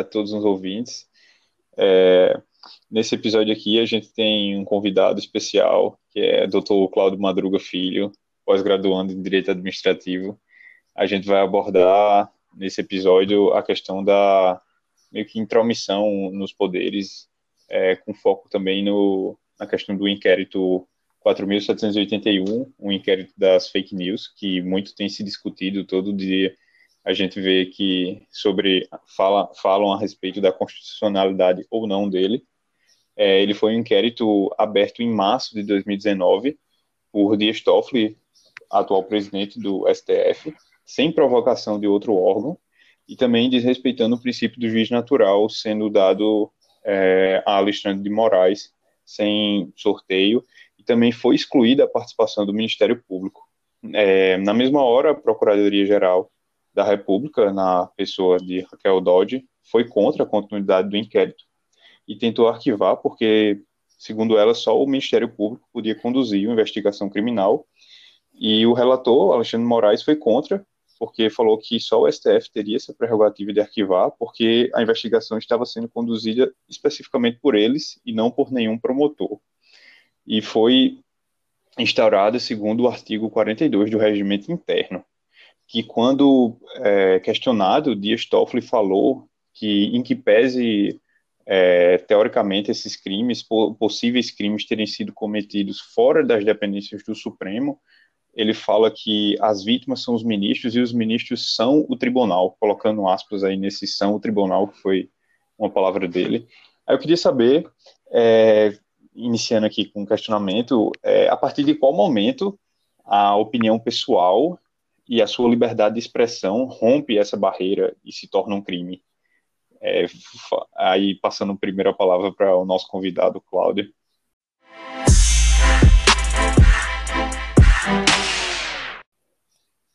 a todos os ouvintes. É, nesse episódio aqui, a gente tem um convidado especial, que é Dr. Cláudio Madruga Filho, pós-graduando em Direito Administrativo. A gente vai abordar nesse episódio a questão da meio que intromissão nos poderes, é, com foco também no, na questão do inquérito 4.781, um inquérito das fake news, que muito tem se discutido todo dia. A gente vê que sobre fala, falam a respeito da constitucionalidade ou não dele. É, ele foi um inquérito aberto em março de 2019 por Dias Toffoli, atual presidente do STF, sem provocação de outro órgão, e também desrespeitando o princípio do juiz natural sendo dado é, a Alexandre de Moraes sem sorteio também foi excluída a participação do Ministério Público. É, na mesma hora, a Procuradoria-Geral da República, na pessoa de Raquel Dodge, foi contra a continuidade do inquérito e tentou arquivar porque, segundo ela, só o Ministério Público podia conduzir uma investigação criminal e o relator, Alexandre Moraes, foi contra porque falou que só o STF teria essa prerrogativa de arquivar, porque a investigação estava sendo conduzida especificamente por eles e não por nenhum promotor. E foi instaurada segundo o artigo 42 do regimento interno, que quando é, questionado, Dias Toffoli falou que, em que pese, é, teoricamente, esses crimes, possíveis crimes terem sido cometidos fora das dependências do Supremo, ele fala que as vítimas são os ministros e os ministros são o tribunal, colocando aspas aí nesse são o tribunal, que foi uma palavra dele. Aí eu queria saber é, iniciando aqui com um questionamento, é, a partir de qual momento a opinião pessoal e a sua liberdade de expressão rompe essa barreira e se torna um crime? É, aí, passando a palavra para o nosso convidado, Cláudio.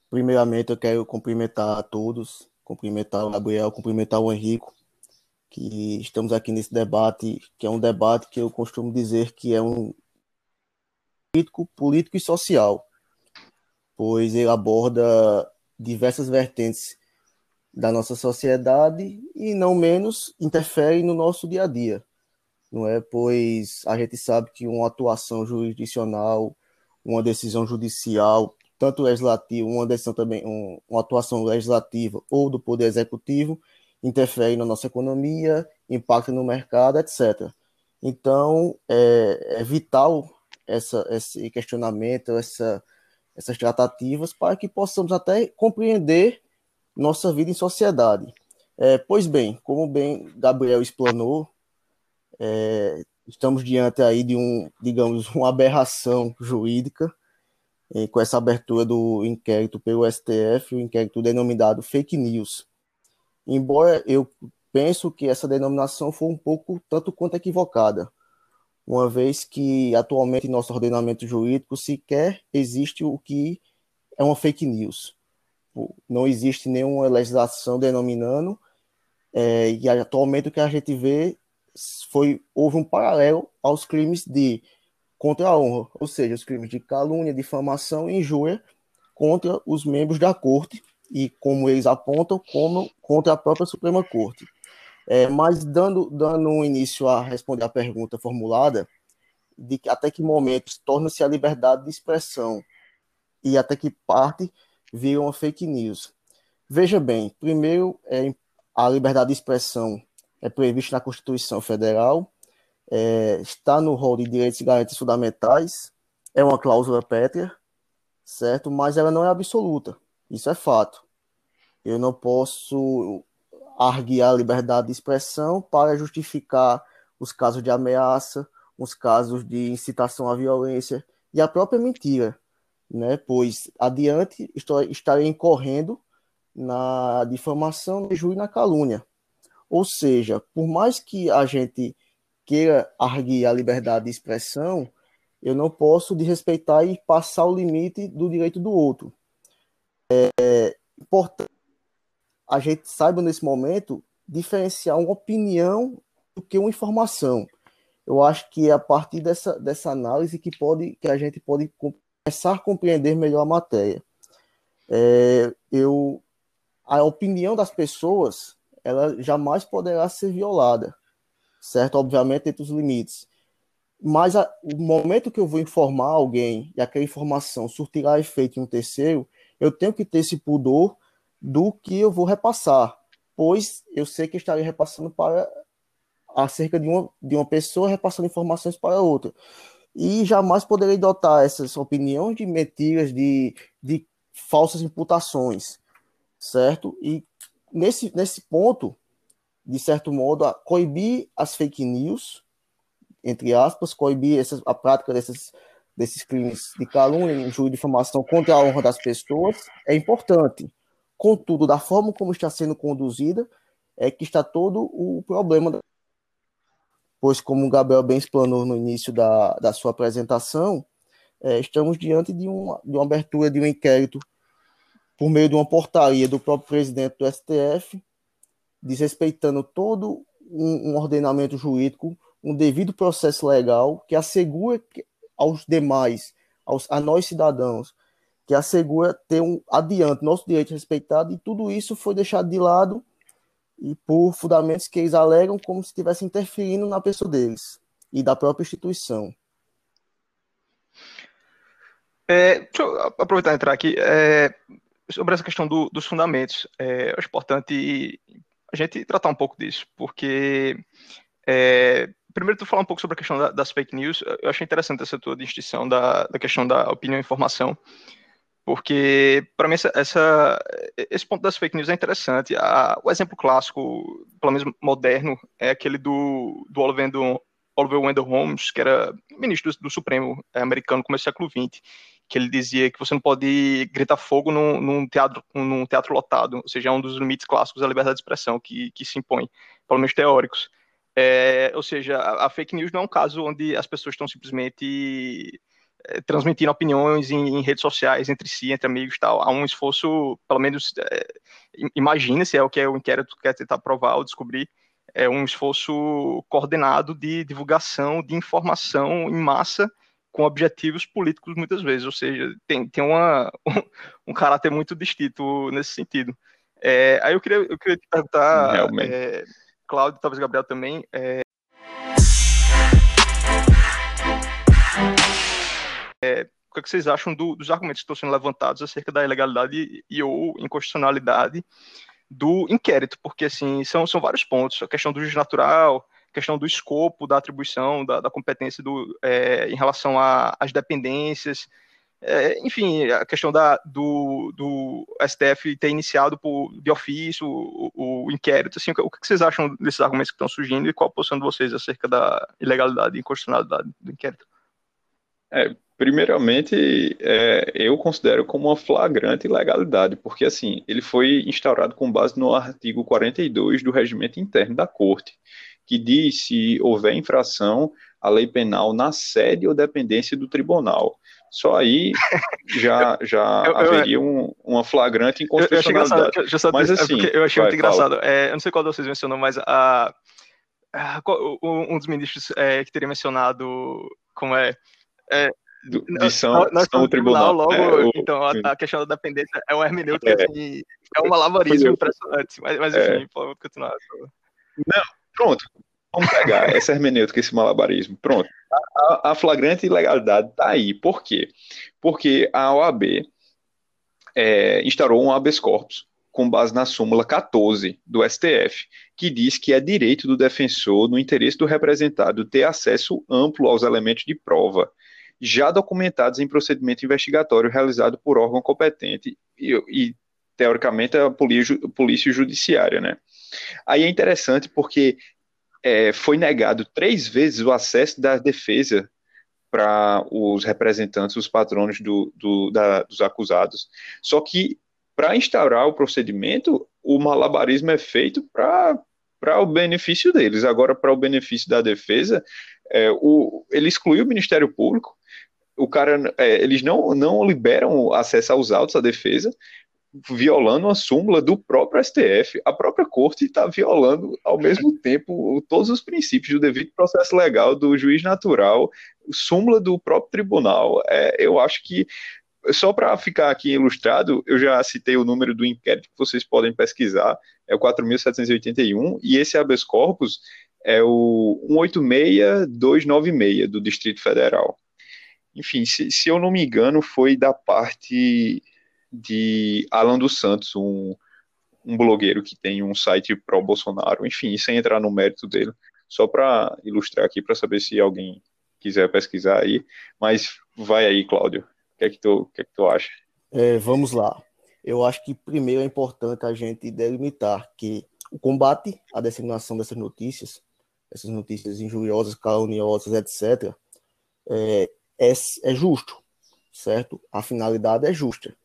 Primeiramente, eu quero cumprimentar a todos, cumprimentar o Gabriel, cumprimentar o Henrico, que estamos aqui nesse debate, que é um debate que eu costumo dizer que é um político, político e social, pois ele aborda diversas vertentes da nossa sociedade e não menos interfere no nosso dia a dia, não é? Pois a gente sabe que uma atuação jurisdicional, uma decisão judicial, tanto legislativa, uma decisão também, um, uma atuação legislativa ou do poder executivo, interfere na nossa economia, impacta no mercado, etc. Então, é, é vital essa, esse questionamento, essa, essas tratativas, para que possamos até compreender nossa vida em sociedade. É, pois bem, como bem Gabriel explanou, é, estamos diante aí de um, digamos, uma aberração jurídica, é, com essa abertura do inquérito pelo STF, o inquérito denominado fake news embora eu penso que essa denominação foi um pouco tanto quanto equivocada, uma vez que atualmente em nosso ordenamento jurídico sequer existe o que é uma fake news. Não existe nenhuma legislação denominando, é, e atualmente o que a gente vê foi houve um paralelo aos crimes de contra a honra, ou seja, os crimes de calúnia, difamação e injúria contra os membros da corte, e como eles apontam, como contra a própria Suprema Corte. É, mas dando, dando um início a responder a pergunta formulada, de que até que momento torna-se a liberdade de expressão e até que parte vira uma fake news. Veja bem, primeiro, é, a liberdade de expressão é prevista na Constituição Federal, é, está no rol de direitos e garantias fundamentais, é uma cláusula pétrea, certo? Mas ela não é absoluta. Isso é fato. Eu não posso arguir a liberdade de expressão para justificar os casos de ameaça, os casos de incitação à violência e a própria mentira, né? Pois adiante estarei incorrendo na difamação, no injúria e na calúnia. Ou seja, por mais que a gente queira arguir a liberdade de expressão, eu não posso desrespeitar e passar o limite do direito do outro. É importante a gente saiba nesse momento diferenciar uma opinião do que uma informação. Eu acho que é a partir dessa, dessa análise que, pode, que a gente pode começar a compreender melhor a matéria. É, eu, a opinião das pessoas ela jamais poderá ser violada, certo? Obviamente, dentro dos limites. Mas a, o momento que eu vou informar alguém e aquela informação surtirá efeito em um terceiro, eu tenho que ter esse pudor do que eu vou repassar, pois eu sei que estarei repassando para acerca de uma, de uma pessoa, repassando informações para outra. E jamais poderei dotar essas opiniões de mentiras, de, de falsas imputações, certo? E nesse, nesse ponto, de certo modo, a coibir as fake news, entre aspas, coibir essas, a prática desses, desses crimes de calúnia, injúria de difamação contra a honra das pessoas é importante. Contudo, da forma como está sendo conduzida, é que está todo o problema. Pois, como o Gabriel bem explanou no início da, da sua apresentação, é, estamos diante de uma, de uma abertura de um inquérito por meio de uma portaria do próprio presidente do STF, desrespeitando todo um, um ordenamento jurídico, um devido processo legal que assegura aos demais, aos, a nós cidadãos, que assegura ter um adiante nosso direito respeitado, e tudo isso foi deixado de lado e por fundamentos que eles alegam como se estivesse interferindo na pessoa deles e da própria instituição. É, deixa eu aproveitar e entrar aqui. É, sobre essa questão do, dos fundamentos, é, importante a gente tratar um pouco disso, porque é, primeiro tu falar um pouco sobre a questão da, das fake news, eu achei interessante essa tua distinção da, da questão da opinião e informação, porque para mim essa, essa, esse ponto das fake news é interessante. A, o exemplo clássico, pelo menos moderno, é aquele do, do Oliver, Oliver Wendell Holmes, que era ministro do, do Supremo americano no século XX, que ele dizia que você não pode gritar fogo num, num, teatro, num teatro lotado, ou seja, é um dos limites clássicos da liberdade de expressão que, que se impõe, pelo menos teóricos. É, ou seja, a, a, fake news não é um caso onde as pessoas estão simplesmente é, transmitindo opiniões em, em, redes sociais entre si, entre amigos e tal. Há um esforço, pelo menos, é, imagina se é o que é o inquérito quer tentar provar ou descobrir, é um esforço coordenado de divulgação de informação em massa com objetivos políticos muitas vezes, ou seja, tem, tem uma, um, um caráter muito distinto nesse sentido. É, aí eu queria, eu queria te perguntar, é, Cláudio, talvez Gabriel também, é, é, o que, é que vocês acham do, dos argumentos que estão sendo levantados acerca da ilegalidade e ou inconstitucionalidade do inquérito, porque assim, são, são vários pontos, a questão do juiz natural, questão do escopo da atribuição, da, da competência do, é, em relação às dependências, é, enfim, a questão da, do, do STF ter iniciado por, de ofício o, o inquérito, assim, o que vocês acham desses argumentos que estão surgindo e qual a posição de vocês acerca da ilegalidade e inconstitucionalidade do inquérito? É, primeiramente, é, eu considero como uma flagrante ilegalidade, porque assim, ele foi instaurado com base no artigo 42 do regimento interno da Corte, que diz se houver infração à lei penal na sede ou dependência do tribunal. Só aí já, já eu, haveria eu, um, uma flagrante inconstitucionalidade. Eu, eu mas, assim, eu achei vai, muito engraçado. É, eu não sei qual de vocês mencionou, mas a, a um dos ministros é, que teria mencionado como é, é do, de São, nós São Tribunal, logo, é, o, então a, a, questão da dependência é um hermenêutico é, assim, é um malabarismo impressionante, mas, mas enfim, é. pode continuar. Não, Pronto, vamos pegar essa hermenêutica, esse malabarismo. Pronto. A, a flagrante ilegalidade está aí. Por quê? Porque a OAB é, instaurou um habeas corpus com base na súmula 14 do STF, que diz que é direito do defensor, no interesse do representado, ter acesso amplo aos elementos de prova, já documentados em procedimento investigatório realizado por órgão competente e, e teoricamente, a polícia, polícia judiciária, né? Aí é interessante porque é, foi negado três vezes o acesso da defesa para os representantes, os patronos do, do, da, dos acusados. Só que, para instaurar o procedimento, o malabarismo é feito para o benefício deles. Agora, para o benefício da defesa, é, o, ele excluiu o Ministério Público, o cara, é, eles não, não liberam acesso aos autos à defesa, violando a súmula do próprio STF. A própria corte está violando, ao mesmo tempo, todos os princípios do devido processo legal, do juiz natural, súmula do próprio tribunal. É, eu acho que só para ficar aqui ilustrado, eu já citei o número do inquérito que vocês podem pesquisar, é o 4.781, e esse habeas corpus é o 186296 do Distrito Federal. Enfim, se, se eu não me engano, foi da parte de Alan dos Santos, um, um blogueiro que tem um site pró-Bolsonaro. Enfim, sem entrar no mérito dele, só para ilustrar aqui, para saber se alguém quiser pesquisar aí. Mas vai aí, Cláudio. O que é que tu, que é que tu acha? É, vamos lá. Eu acho que primeiro é importante a gente delimitar que o combate à disseminação dessas notícias, essas notícias injuriosas, caluniosas, etc., é, é, é justo, certo? A finalidade é justa,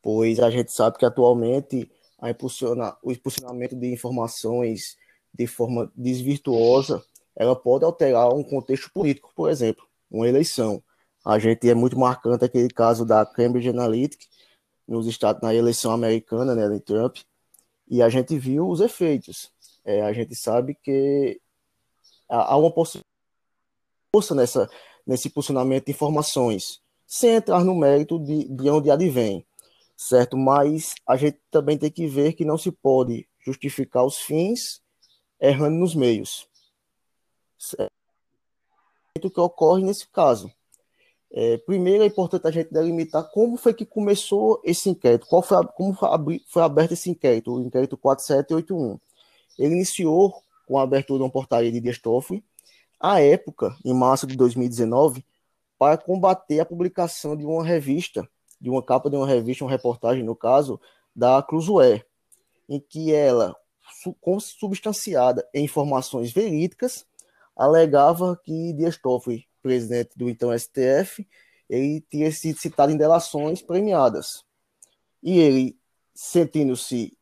pois a gente sabe que atualmente a impulsiona, o impulsionamento de informações de forma desvirtuosa, ela pode alterar um contexto político, por exemplo, uma eleição. A gente é muito marcante aquele caso da Cambridge Analytica nos estados na eleição americana, né, de Trump, e a gente viu os efeitos. É, a gente sabe que há uma força nessa nesse posicionamento de informações, sem entrar no mérito de, de onde advém, certo? Mas a gente também tem que ver que não se pode justificar os fins errando nos meios. Certo? O que ocorre nesse caso? É, primeiro é importante a gente delimitar como foi que começou esse inquérito, qual foi a, como foi aberto esse inquérito, o inquérito 4781. Ele iniciou com a abertura de uma portaria de Dias Toffoli, à época, em março de 2019, para combater a publicação de uma revista, de uma capa de uma revista, uma reportagem, no caso, da Cruzoé, em que ela, consubstanciada em informações verídicas, alegava que Dias Toffoli, presidente do então STF, ele tinha sido citado em delações premiadas. E ele, sentindo-se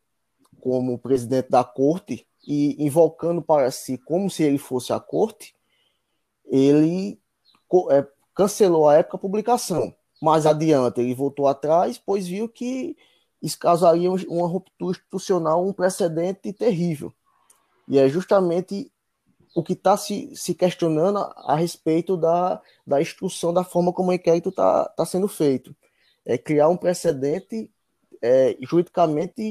como presidente da corte e invocando para si como se ele fosse a corte, ele é, cancelou a época a publicação. Mais adiante, ele voltou atrás, pois viu que isso causaria uma ruptura institucional, um precedente terrível. E é justamente o que está se, se questionando a, a, respeito da, da instrução, da forma como o inquérito está tá sendo feito. É criar um precedente é, juridicamente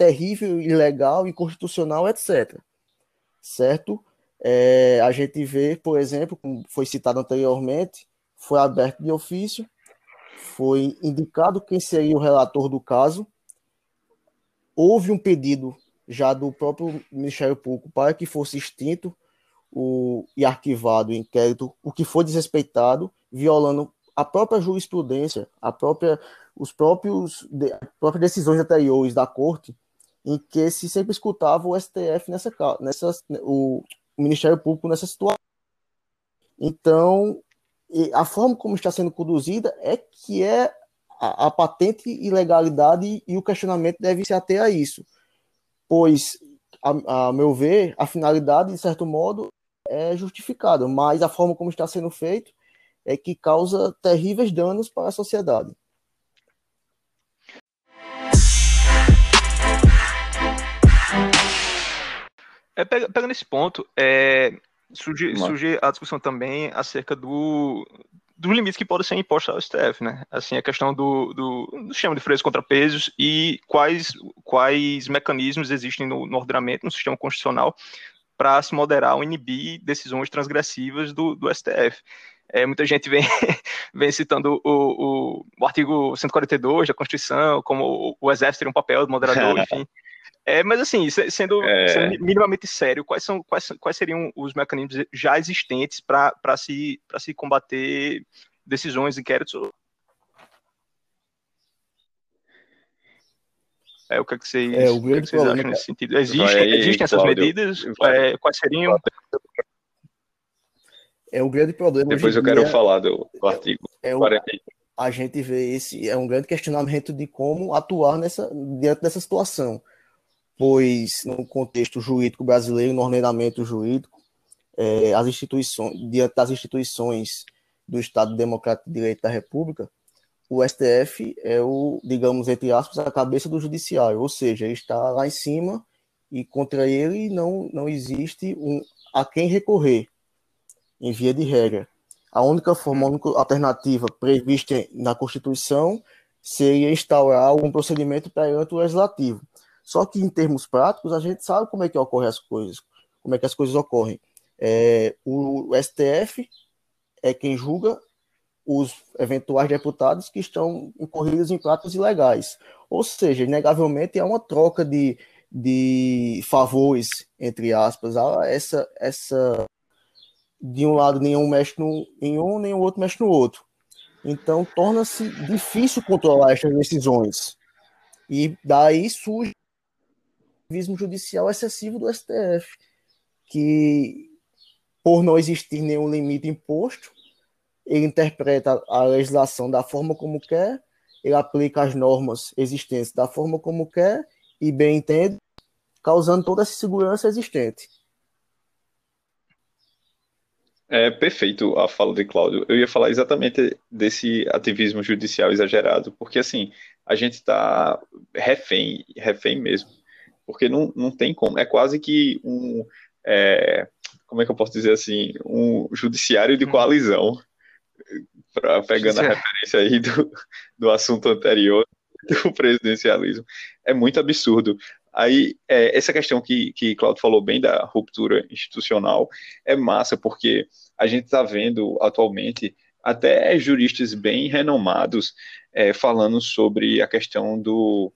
terrível, ilegal, inconstitucional, etc. Certo? É, a gente vê, por exemplo, como foi citado anteriormente, foi aberto de ofício, foi indicado quem seria o relator do caso, houve um pedido já do próprio Ministério Público para que fosse extinto o, e arquivado o inquérito, o que foi desrespeitado, violando a própria jurisprudência, a própria, os próprios, de, as próprias decisões anteriores da corte, em que se sempre escutava o STF nessa, nessa o, Ministério Público nessa situação. Então, a forma como está sendo conduzida é que é a, a patente ilegalidade e o questionamento deve se ater a isso, pois, a, a meu ver, a finalidade, de certo modo, é justificada, mas a forma como está sendo feito é que causa terríveis danos para a sociedade. É, pegando esse ponto, é, surge, surge a discussão também acerca do, dos limites que podem ser impostos ao STF, né? Assim, a questão do, do, do sistema de freios contrapesos e quais, quais mecanismos existem no, no ordenamento, no sistema constitucional, para se moderar ou inibir decisões transgressivas do, do STF. É, muita gente vem, vem citando o, o, o, artigo 142 da Constituição, como o, o Exército teria um papel de moderador, enfim. É, mas assim, sendo, é... sendo, minimamente sério, quais, são, quais, quais seriam os mecanismos já existentes para se, se combater decisões, inquéritos? É, o que, é que vocês, é, o o que, é que vocês acham nesse sentido? Existem, vai, existem essas Cláudio, medidas? É, quais seriam? É um grande problema. Depois eu quero falar do, do artigo é, o, A gente vê esse, é um grande questionamento de como atuar nessa, diante dessa situação pois no contexto jurídico brasileiro, no ordenamento jurídico, é, as instituições, diante das instituições do Estado Democrático de Direito da República, o STF é o, digamos, entre aspas, a cabeça do judiciário, ou seja, ele está lá em cima e contra ele não, não existe um, a quem recorrer, em via de regra. a única forma, a única alternativa prevista na Constituição seria instaurar algum procedimento perante o legislativo. Só que em termos práticos, a gente sabe como é que ocorrem as coisas, como é que as coisas ocorrem. É, o STF é quem julga os eventuais deputados que estão incorridos em pratos ilegais. Ou seja, inegavelmente é uma troca de, de favores, entre aspas, essa, essa de um lado nenhum mexe no, em um, nem o outro mexe no outro. Então torna-se difícil controlar essas decisões. E daí surge ativismo judicial excessivo do STF, que por não existir nenhum limite imposto, ele interpreta a legislação da forma como quer, ele aplica as normas existentes da forma como quer e bem entende, causando toda essa segurança existente. É perfeito a fala de Cláudio. Eu ia falar exatamente desse ativismo judicial exagerado, porque assim, a gente está refém, refém mesmo, porque não, não tem como, é quase que um, é, como é que eu posso dizer assim, um judiciário de hum. coalizão, pra, pegando a referência aí do, do assunto anterior, do presidencialismo. É muito absurdo. Aí, é, essa questão que, que Claudio falou bem da ruptura institucional é massa, porque a gente está vendo atualmente até juristas bem renomados é, falando sobre a questão do,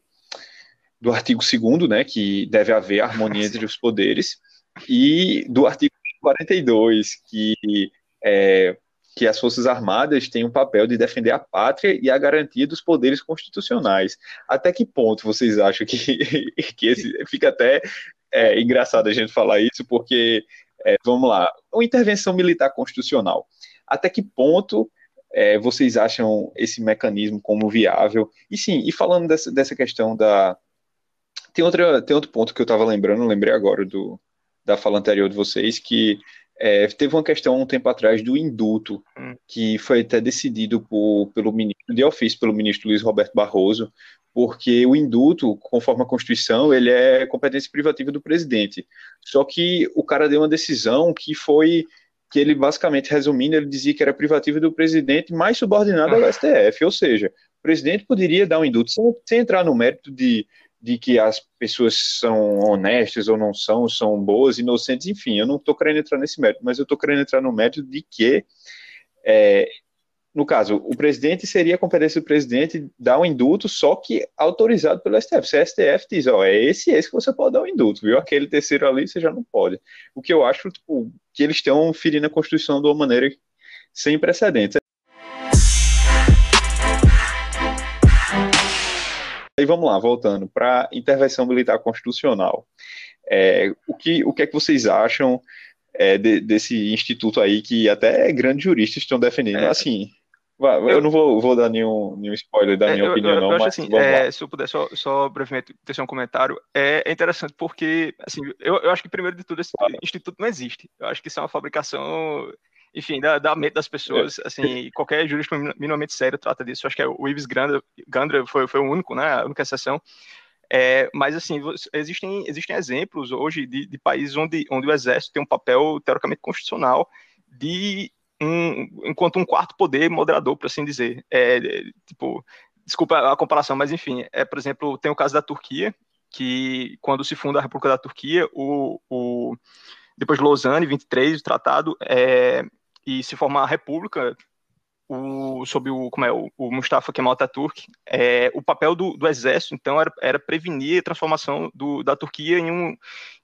do artigo 2 né, que deve haver harmonia entre os poderes, e do artigo 42, que é, que as Forças Armadas têm um papel de defender a pátria e a garantia dos poderes constitucionais. Até que ponto vocês acham que, que esse, fica até é, engraçado a gente falar isso, porque, é, vamos lá, uma intervenção militar constitucional. Até que ponto é, vocês acham esse mecanismo como viável? E sim, e falando dessa, dessa questão da. Tem, outra, tem outro ponto que eu estava lembrando, lembrei agora do, da fala anterior de vocês, que é, teve uma questão um tempo atrás do indulto, hum. que foi até decidido por, pelo ministro de ofício, pelo ministro Luiz Roberto Barroso, porque o indulto, conforme a Constituição, ele é competência privativa do presidente. Só que o cara deu uma decisão que foi que ele basicamente resumindo, ele dizia que era privativa do presidente, mais subordinado ao STF, ou seja, o presidente poderia dar um indulto sem, sem entrar no mérito de de que as pessoas são honestas ou não são, são boas, inocentes, enfim, eu não estou querendo entrar nesse mérito, mas eu estou querendo entrar no mérito de que, é, no caso, o presidente seria a competência do presidente dar um indulto, só que autorizado pelo STF. Se o STF diz, ó, é esse esse que você pode dar um indulto, viu? Aquele terceiro ali você já não pode. O que eu acho, tipo, que eles estão ferindo a Constituição de uma maneira sem precedentes. Aí vamos lá, voltando para intervenção militar constitucional. É, o, que, o que é que vocês acham é, de, desse instituto aí que até grandes juristas estão defendendo? É, assim, eu, eu, não vou, vou, dar nenhum, nenhum spoiler da é, minha eu, opinião, eu, não, mas assim, é, se eu puder só, só brevemente ter um comentário, é, interessante porque, assim, eu, acho que primeiro de tudo esse instituto não existe. Eu acho que isso é uma fabricação enfim, da, da mente das pessoas, é. assim, qualquer jurista minimamente sério trata disso, acho que é o Ives Gandra foi, foi o único, né, a única exceção, é, mas, assim, existem, existem exemplos hoje de, de países onde, onde o exército tem um papel, teoricamente, constitucional de um, enquanto um quarto poder moderador, por assim dizer. É, tipo, desculpa a comparação, mas enfim, é, por exemplo, tem o caso da Turquia, que quando se funda a República da Turquia, o, o depois de Lausanne, 23, o tratado, é, e se formar a república o, sob o, como é, o, o Mustafa Kemal Atatürk, é, o papel do, do exército, então, era, era, prevenir a transformação do, da Turquia em um,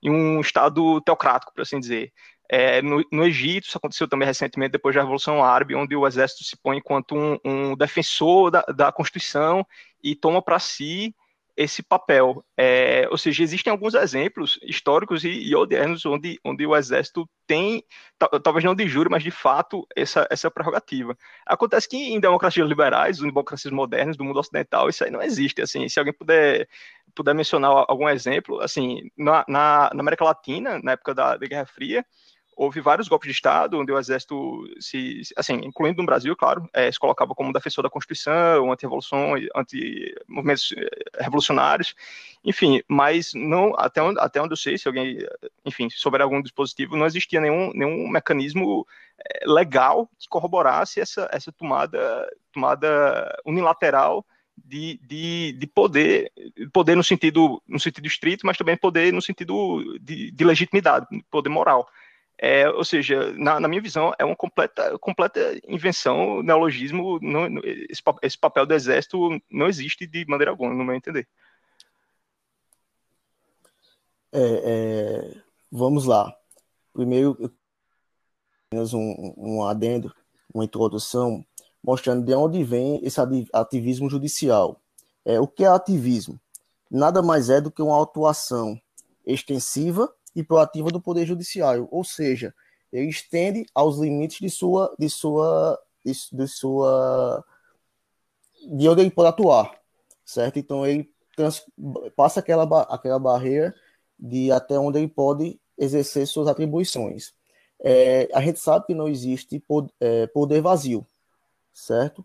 em um Estado teocrático, por assim dizer. É, no, no, Egito, isso aconteceu também recentemente, depois da Revolução Árabe, onde o exército se põe enquanto um, um defensor da, da Constituição e toma para si esse papel. É, ou seja, existem alguns exemplos históricos e, e modernos onde, onde o exército tem, talvez não de júri, mas de fato, essa, essa prerrogativa. Acontece que em democracias liberais, em democracias modernas do mundo ocidental, isso aí não existe. Assim, se alguém puder, puder mencionar algum exemplo, assim, na, na, na América Latina, na época da, da Guerra Fria, houve vários golpes de Estado onde o exército se, assim, incluindo no Brasil, claro, é, se colocava como defensor da Constituição, anti-revolução, anti-movimentos eh, revolucionários, enfim, mas não, até onde, até onde eu sei, se alguém, enfim, souber algum dispositivo, não existia nenhum, nenhum mecanismo é, legal que corroborasse essa, essa tomada, tomada unilateral de, de, de poder, poder no sentido, no sentido estrito, mas também poder no sentido de, de legitimidade, poder moral. É, ou seja, na, na, minha visão, é uma completa, completa invenção, neologismo. Não, esse, esse, papel do exército não existe de maneira alguma, no meu entender. É, é, vamos lá. Primeiro, apenas um, um adendo, uma introdução mostrando de onde vem esse ativismo judicial. É, o que é ativismo? Nada mais é do que uma atuação extensiva e proativa do Poder Judiciário, ou seja, ele estende aos limites de sua, de sua, de, de sua, de onde ele pode atuar, certo? Então ele trans, passa aquela, aquela barreira de até onde ele pode exercer suas atribuições. É, a gente sabe que não existe poder, é, poder vazio, certo?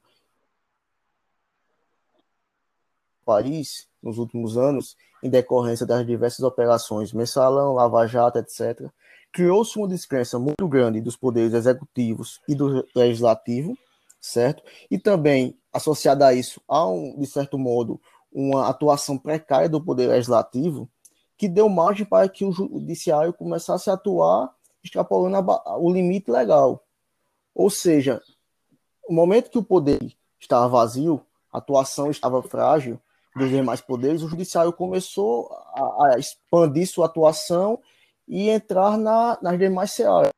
Paris, nos últimos anos, em decorrência das diversas operações Mensalão, Lava Jato, etc., criou-se uma descrença muito grande dos poderes executivos e do legislativo, certo? E também, associada a isso, há, um, de certo modo, uma atuação precária do poder legislativo, que deu margem para que o judiciário começasse a atuar extrapolando a, o limite legal. Ou seja, no momento que o poder estava vazio, a atuação estava frágil dos demais poderes, o judiciário começou a, a expandir sua atuação e entrar na, nas demais searas.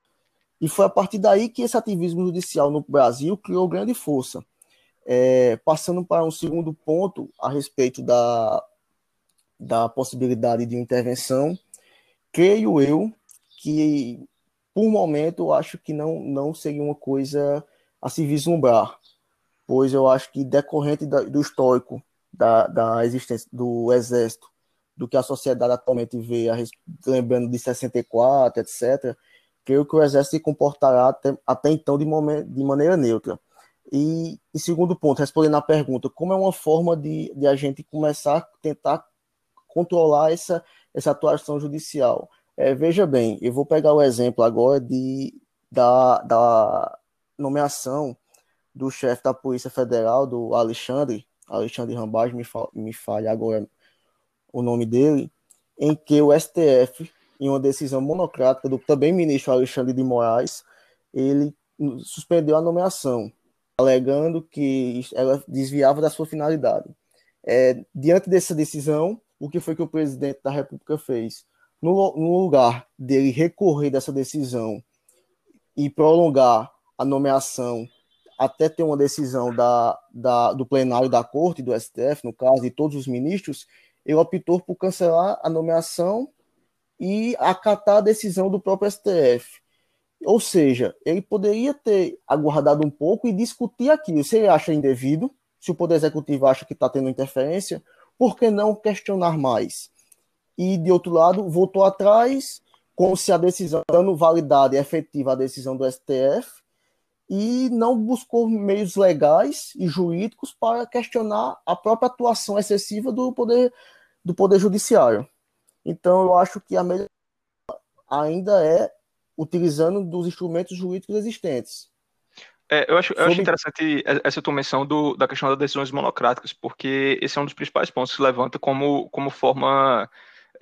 E foi a partir daí que esse ativismo judicial no Brasil criou grande força. É, passando para um segundo ponto a respeito da, da possibilidade de intervenção, creio eu que, por momento, acho que não, não seria uma coisa a se vislumbrar, pois eu acho que decorrente da, do histórico da, da existência do Exército, do que a sociedade atualmente vê, lembrando de 64, etc., creio que o Exército se comportará até, até então de, momento, de maneira neutra. E, e, segundo ponto, respondendo à pergunta, como é uma forma de, de a gente começar a tentar controlar essa, essa atuação judicial? É, veja bem, eu vou pegar o exemplo agora de, da, da nomeação do chefe da Polícia Federal, do Alexandre, Alexandre Rambaz, me, fa me falha agora o nome dele, em que o STF, em uma decisão monocrática do também ministro Alexandre de Moraes, ele suspendeu a nomeação, alegando que ela desviava da sua finalidade. É, diante dessa decisão, o que foi que o presidente da República fez? No, no lugar dele recorrer dessa decisão e prolongar a nomeação até ter uma decisão da, da, do plenário da corte, do STF, no caso, e todos os ministros, ele optou por cancelar a nomeação e acatar a decisão do próprio STF. Ou seja, ele poderia ter aguardado um pouco e discutir aquilo. Se ele acha indevido, se o Poder Executivo acha que está tendo interferência, por que não questionar mais? E, de outro lado, voltou atrás, como se a decisão, dando validade efetiva à decisão do STF, e não buscou meios legais e jurídicos para questionar a própria atuação excessiva do poder do poder judiciário. Então eu acho que a melhor ainda é utilizando dos instrumentos jurídicos existentes. É, eu, acho, eu Sobre... acho interessante essa tua menção do, da questão das decisões monocráticas, porque esse é um dos principais pontos que se levanta como, como forma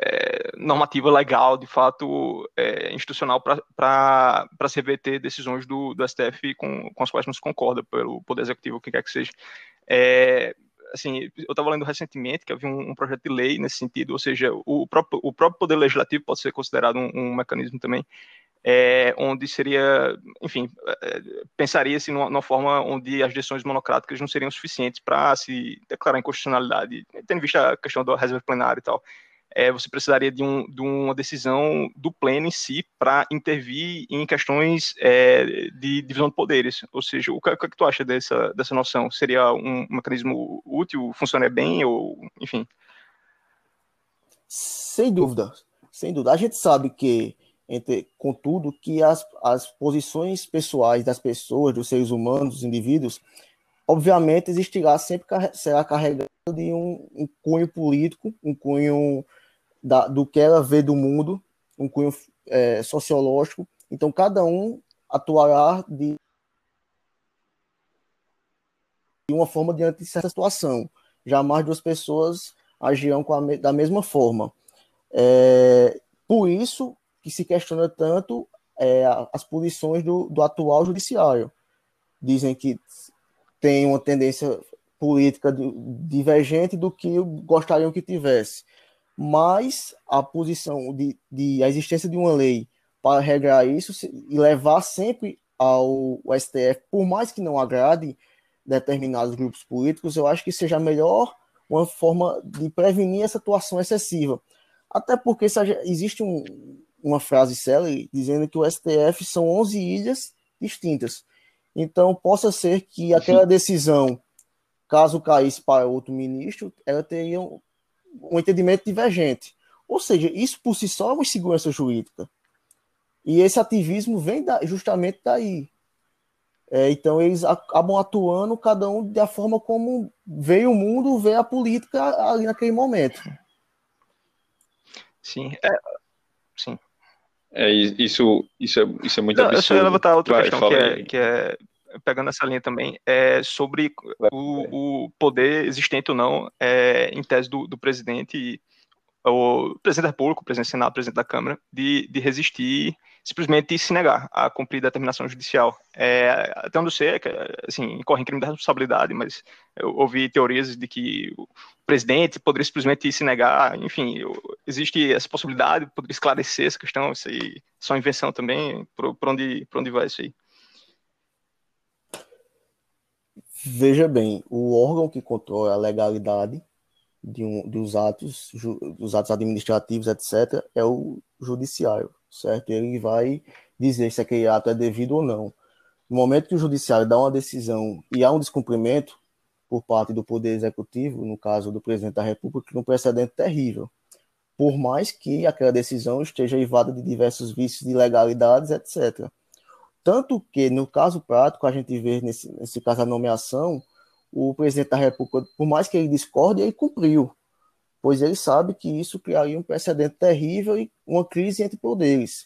é, normativa legal, de fato, é, institucional, para se reverter decisões do, do STF com, com as quais não se concorda pelo Poder Executivo, o que quer que seja. É, assim, eu estava lendo recentemente que havia um, um, projeto de lei nesse sentido, ou seja, o próprio, o próprio Poder Legislativo pode ser considerado um, um mecanismo também é, onde seria, enfim, é, pensaria-se numa, numa, forma onde as decisões monocráticas não seriam suficientes para se declarar inconstitucionalidade, tendo em vista a questão da reserva plenária e tal é, você precisaria de, um, de, uma decisão do pleno em si para intervir em questões é, de divisão de poderes. Ou seja, o que, o que, tu acha dessa, dessa noção? Seria um mecanismo útil, funciona bem, ou enfim? Sem dúvida, sem dúvida. A gente sabe que entre, contudo, que as, as posições pessoais das pessoas, dos seres humanos, dos indivíduos, obviamente existirá sempre será carregado de um, um cunho político, um cunho da, do que ela vê do mundo, um cunho é, sociológico. Então, cada um atuará de uma forma diante de certa situação. Jamais duas pessoas agirão da mesma forma. É, por isso que se questiona tanto é, as posições do, do atual judiciário. Dizem que tem uma tendência política divergente do que gostariam que tivesse. Mas a posição de, de a existência de uma lei para regrar isso e levar sempre ao STF, por mais que não agrade determinados grupos políticos, eu acho que seja melhor uma forma de prevenir essa atuação excessiva. Até porque existe um, uma frase célebre dizendo que o STF são 11 ilhas distintas. Então, possa ser que aquela decisão, caso caísse para outro ministro, ela teria um, entendimento divergente. Ou seja, isso por si só é uma insegurança jurídica. E esse ativismo vem da, justamente daí. É, então, eles acabam atuando, cada um da forma como veio o mundo, vê a política ali naquele momento. Sim, é, sim. É, isso, isso, é, isso é muito Não, absurdo. Eu só ia levantar outra Vai, questão, que é, que é, pegando essa linha também, é sobre o, o poder existente ou não, é, em tese do, do presidente, o presidente da República, o presidente do Senado, o presidente da Câmara, de, de resistir simplesmente se negar a cumprir determinação judicial. É, até onde eu sei, é assim, incorre em crime de responsabilidade, mas eu ouvi teorias de que o presidente poderia simplesmente se negar, enfim, existe essa possibilidade, poderia esclarecer essa questão, isso aí, só invenção também, por, por, onde, por onde vai isso aí? Veja bem, o órgão que controla a legalidade de um, dos atos, dos atos administrativos, etc., é o judiciário certo? Ele vai dizer se aquele ato é devido ou não. No momento que o judiciário dá uma decisão e há um descumprimento por parte do Poder Executivo, no caso do presidente da República, um precedente terrível. Por mais que aquela decisão esteja evada de diversos vícios de ilegalidades, etc. Tanto que, no caso prático, a gente vê nesse, nesse caso a nomeação, o presidente da República, por mais que ele discorde, ele cumpriu pois ele sabe que isso criaria um precedente terrível e uma crise entre poderes.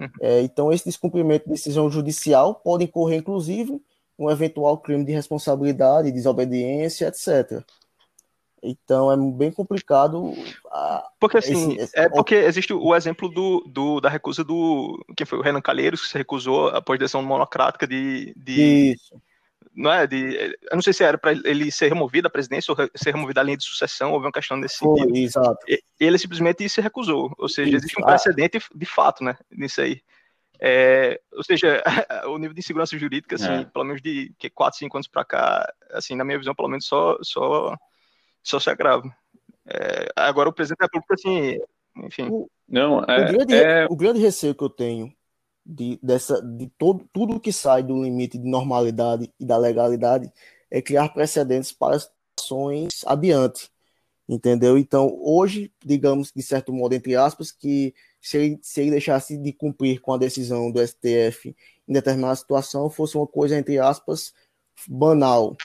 Uhum. É, então, esse descumprimento de decisão judicial pode incorrer, inclusive, um eventual crime de responsabilidade, desobediência, etc. Então é bem complicado. A, porque assim, esse, esse, é porque existe o exemplo do, do, da recusa do. Quem foi? O Renan Calheiros, que se recusou após decisão monocrática de. de Isso não é? De, eu não sei se era para ele ser removido da presidência ou ser removido da linha de sucessão, houve uma questão nesse Foi, sentido. Exato. E, ele simplesmente se recusou, ou seja, Isso. existe um precedente de fato, né, nisso aí. É, ou seja, o nível de insegurança jurídica, assim, é. pelo menos de que 4, 5 anos para cá, assim, na minha visão, pelo menos só, só, só se agrava. É, agora o presidente da República, assim, enfim. O, não, é, o, grande, é o grande receio que eu tenho de, dessa, de todo, tudo que sai do limite de normalidade e da legalidade é criar precedentes para ações adiante, entendeu? Então, hoje, digamos, de certo modo, entre aspas, que se ele, se ele deixasse de cumprir com a decisão do STF em determinada situação, fosse uma coisa, entre aspas, banal.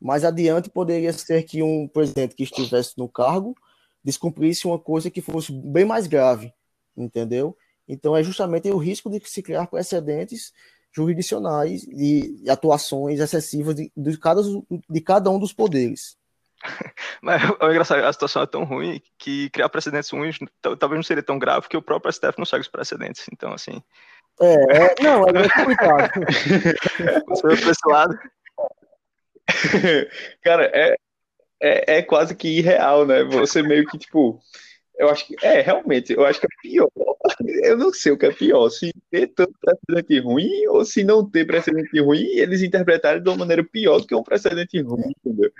Mais adiante, poderia ser que um presidente que estivesse no cargo descumprisse uma coisa que fosse bem mais grave, entendeu? Então, é justamente o risco de se criar precedentes jurisdicionais e atuações excessivas de, de, cada, de cada um dos poderes. Mas é engraçado, a situação é tão ruim que criar precedentes ruins talvez não seria tão grave, porque o próprio STF não segue os precedentes. Então, assim. É, é não, é complicado. Você por esse lado. Cara, é, é, é quase que irreal, né? Você meio que, tipo, eu acho que é, realmente, eu acho que é pior. Eu não sei o que é pior, se ter tanto precedente ruim ou se não ter precedente ruim eles interpretarem de uma maneira pior do que um precedente ruim, entendeu?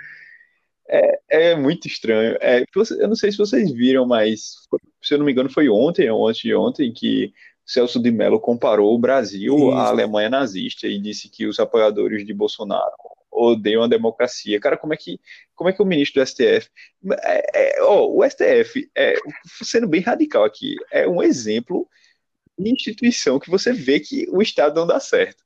É, é muito estranho. É, eu não sei se vocês viram, mas se eu não me engano foi ontem ou antes de ontem que Celso de Mello comparou o Brasil Isso. à Alemanha nazista e disse que os apoiadores de Bolsonaro odeiam a democracia. Cara, como é que, como é que o ministro do STF. É, é, oh, o STF, é, sendo bem radical aqui, é um exemplo instituição que você vê que o Estado não dá certo.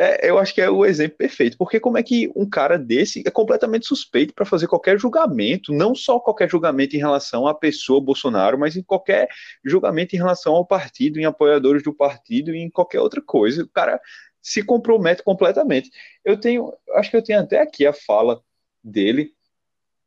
É, eu acho que é o exemplo perfeito, porque como é que um cara desse é completamente suspeito para fazer qualquer julgamento, não só qualquer julgamento em relação à pessoa Bolsonaro, mas em qualquer julgamento em relação ao partido, em apoiadores do partido em qualquer outra coisa. O cara se compromete completamente. Eu tenho, acho que eu tenho até aqui a fala dele.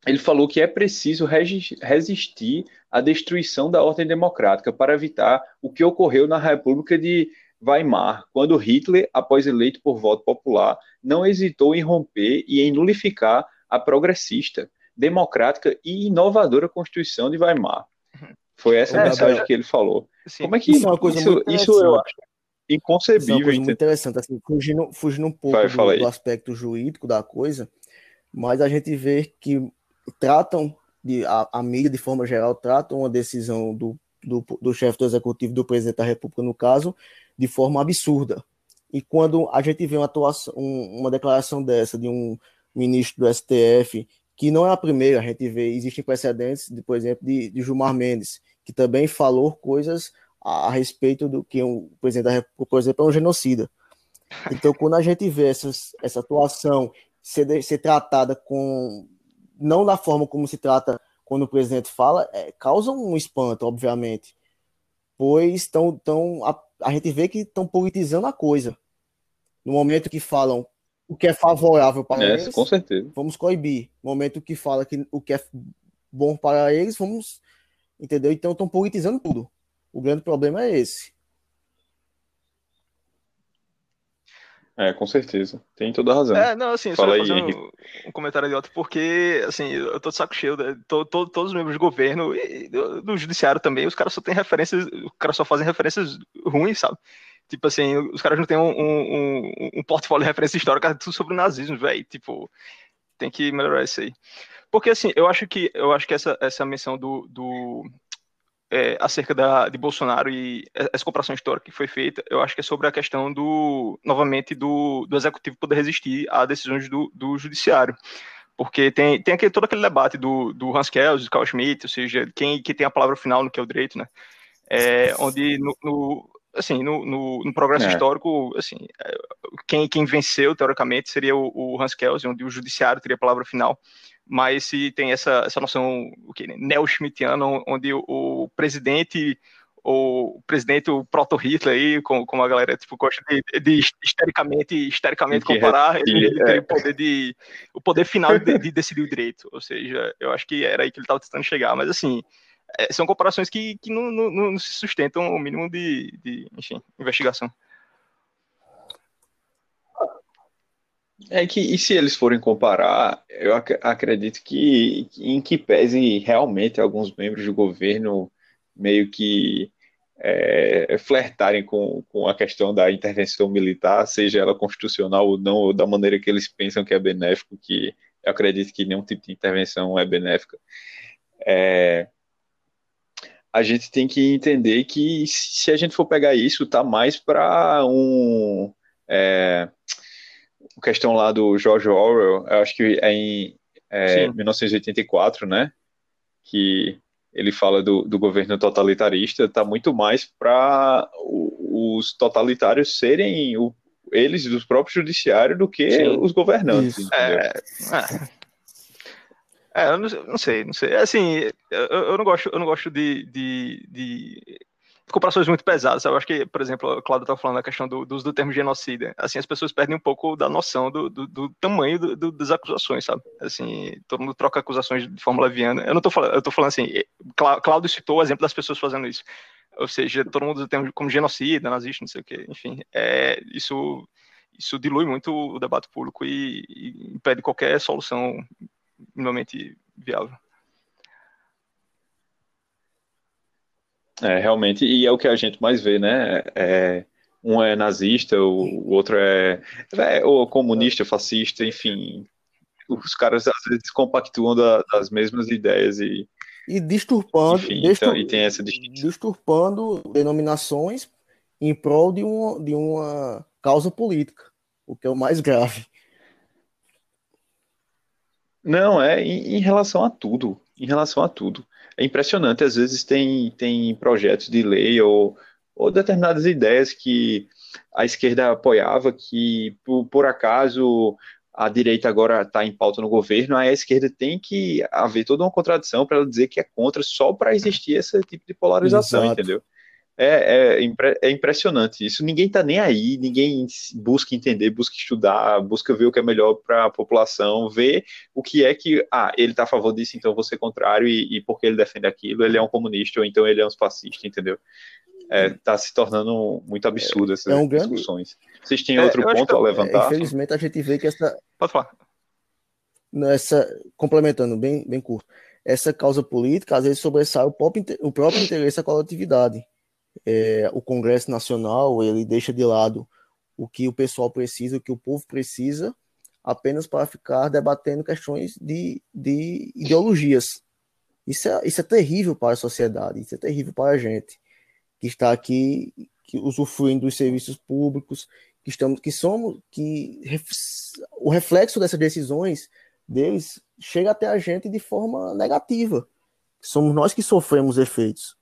Ele falou que é preciso resistir à destruição da ordem democrática para evitar o que ocorreu na República de Weimar, quando Hitler, após eleito por voto popular, não hesitou em romper e em nulificar a progressista, democrática e inovadora Constituição de Weimar. Foi essa é, mensagem é, que ele falou. Sim. Como é que isso, é isso, isso eu acho inconcebível? Isso é muito interessante, assim, fugindo, fugindo um pouco Vai, do, do aspecto jurídico da coisa, mas a gente vê que tratam de a, a mídia de forma geral tratam uma decisão do, do, do chefe do executivo do presidente da República no caso de forma absurda. E quando a gente vê uma, atuação, uma declaração dessa de um ministro do STF, que não é a primeira, a gente vê, existem precedentes, de, por exemplo, de, de Gilmar Mendes, que também falou coisas a, a respeito do que o presidente da República, por exemplo, é um genocida. Então, quando a gente vê essas, essa atuação ser, ser tratada com. não da forma como se trata quando o presidente fala, é, causa um espanto, obviamente, pois estão tão, a gente vê que estão politizando a coisa. No momento que falam o que é favorável para é, eles, com certeza. vamos coibir. No momento que fala que o que é bom para eles, vamos. Entendeu? Então estão politizando tudo. O grande problema é esse. É, com certeza. Tem toda a razão. É, não, assim, Fala só aí, fazer um, um, comentário idiota, porque, assim, eu tô de saco cheio, né? tô, tô, todos os membros do governo e do, do, judiciário também, os caras só têm referências, os caras só fazem referências ruins, sabe? Tipo assim, os caras não têm um, um, um portfólio de referência histórica tudo sobre o nazismo, velho. Tipo, tem que melhorar isso aí. Porque, assim, eu acho que, eu acho que essa, essa menção do, do é, acerca da, de Bolsonaro e essa comparação histórica que foi feita, eu acho que é sobre a questão do, novamente, do, do executivo poder resistir a decisões do, do judiciário. Porque tem, tem aquele, todo aquele debate do, do Hans Kelsen, do Carl Schmitt, ou seja, quem, quem tem a palavra final no que é o direito, né? É, onde no, no assim, no, no, no progresso é. histórico, assim, é, quem, quem venceu, teoricamente, seria o, o Hans Kelsen, onde o judiciário teria a palavra final mas se tem essa, essa noção o que, neo-schmittiana, onde o, o presidente o presidente, o proto-Hitler aí, como, como a galera tipo, gosta de, de histericamente, histericamente comparar, ele, ele tem é. o poder de o poder final de, de, decidir o direito. Ou seja, eu acho que era aí que ele estava tentando chegar. Mas assim, é, são comparações que, que não, não, não, se sustentam o mínimo de, de enfim, investigação. É que, e se eles forem comparar, eu ac acredito que, em que pese realmente alguns membros do governo meio que é, flertarem com, com a questão da intervenção militar, seja ela constitucional ou não, ou da maneira que eles pensam que é benéfico, que eu acredito que nenhum tipo de intervenção é benéfica. É, a gente tem que entender que se a gente for pegar isso, tá mais para um. É, questão lá do George Orwell, eu acho que é em é, 1984, né? Que ele fala do, do governo totalitarista, está muito mais para os totalitários serem o, eles dos próprios judiciários do que Sim. os governantes. É, é, eu não, não, sei, não sei. Assim, eu, eu, não gosto, eu não gosto de, de, de comparações muito pesadas. Eu acho que, por exemplo, o Claudio está falando da questão do, do uso do termo genocida. Assim, as pessoas perdem um pouco da noção do, do, do tamanho das acusações, sabe? Assim, todo mundo troca acusações de forma leviana. Eu não estou falando, eu tô falando assim, Cláudio citou o exemplo das pessoas fazendo isso. Ou seja, todo mundo tem como genocida, nazista, não sei o quê. Enfim, é, isso, isso dilui muito o debate público e, e impede qualquer solução minimamente viável. É, realmente, e é o que a gente mais vê, né? É, um é nazista, o, o outro é, é ou comunista, fascista, enfim. Os caras às vezes compactuam da, das mesmas ideias e. E disturpando, enfim, distur então, e tem essa disturpando denominações em prol de uma, de uma causa política, o que é o mais grave. Não, é em, em relação a tudo. Em relação a tudo é impressionante. Às vezes tem, tem projetos de lei ou, ou determinadas ideias que a esquerda apoiava, que por, por acaso a direita agora está em pauta no governo, a esquerda tem que haver toda uma contradição para ela dizer que é contra só para existir esse tipo de polarização, Exato. entendeu? É, é, é, impressionante isso. Ninguém está nem aí, ninguém busca entender, busca estudar, busca ver o que é melhor para a população, ver o que é que, ah, ele está a favor disso, então você contrário, e, e porque ele defende aquilo, ele é um comunista, ou então ele é um fascista, entendeu? está é, se tornando muito absurdo essas é um grande... discussões. Vocês têm é, outro ponto a levantar? infelizmente, a gente vê que essa. Pode falar. Complementando, bem, bem curto. Essa causa política, às vezes, sobressai o próprio, o próprio interesse da coletividade. É, o Congresso Nacional, ele deixa de lado o que o pessoal precisa, o que o povo precisa, apenas para ficar debatendo questões de, de ideologias. Isso é, isso é terrível para a sociedade, isso é terrível para a gente que está aqui, que usufruindo dos serviços públicos, que estamos, que somos, que o reflexo dessas decisões deles chega até a gente de forma negativa. Somos nós que sofremos efeitos.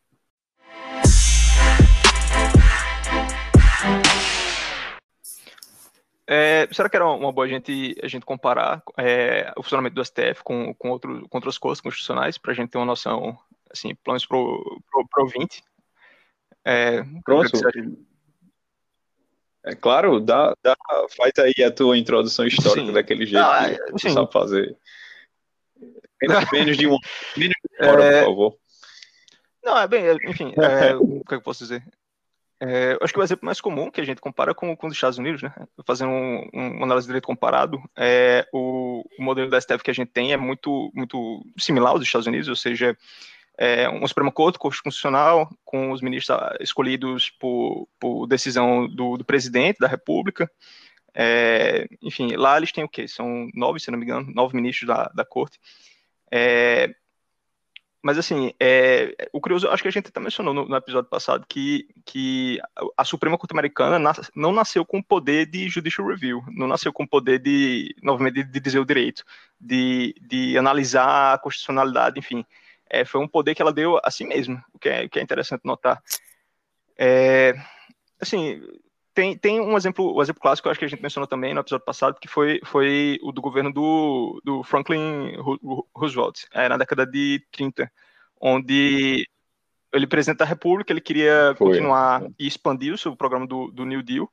É, será que era uma boa a gente, a gente comparar é, o funcionamento do STF com, com, outro, com outras coisas constitucionais, para a gente ter uma noção, assim, planos para o ouvinte? É, Pronto. É claro, dá, dá, faz aí a tua introdução histórica sim. daquele jeito é, que você sabe fazer. Menos de um menos de uma hora, é... por favor. Não, é bem, enfim, é, o que eu posso dizer? É, acho que o exemplo mais comum que a gente compara com, com os Estados Unidos, né? Fazendo um, um, uma análise de direito comparado, é, o, o modelo da STF que a gente tem é muito, muito similar aos Estados Unidos, ou seja, é, um Supremo Corte Constitucional, com os ministros escolhidos por, por decisão do, do, presidente da República. É, enfim, lá eles têm o quê? São nove, se não me engano, nove ministros da, da Corte. É, mas, assim, é, o curioso, acho que a gente até mencionou no, no, episódio passado que, que a Suprema Corte Americana não nasceu com o poder de judicial review, não nasceu com o poder de, novamente, de dizer o direito, de, de analisar a constitucionalidade, enfim é, foi um poder que ela deu a si mesma, o que é, o que é interessante notar. É, assim, tem, tem um exemplo, um exemplo clássico, eu acho que a gente mencionou também no episódio passado, que foi, foi o do governo do, do Franklin Roosevelt, é, na década de 30, onde ele presidente da República, ele queria foi. continuar e expandir o seu programa do, do New Deal,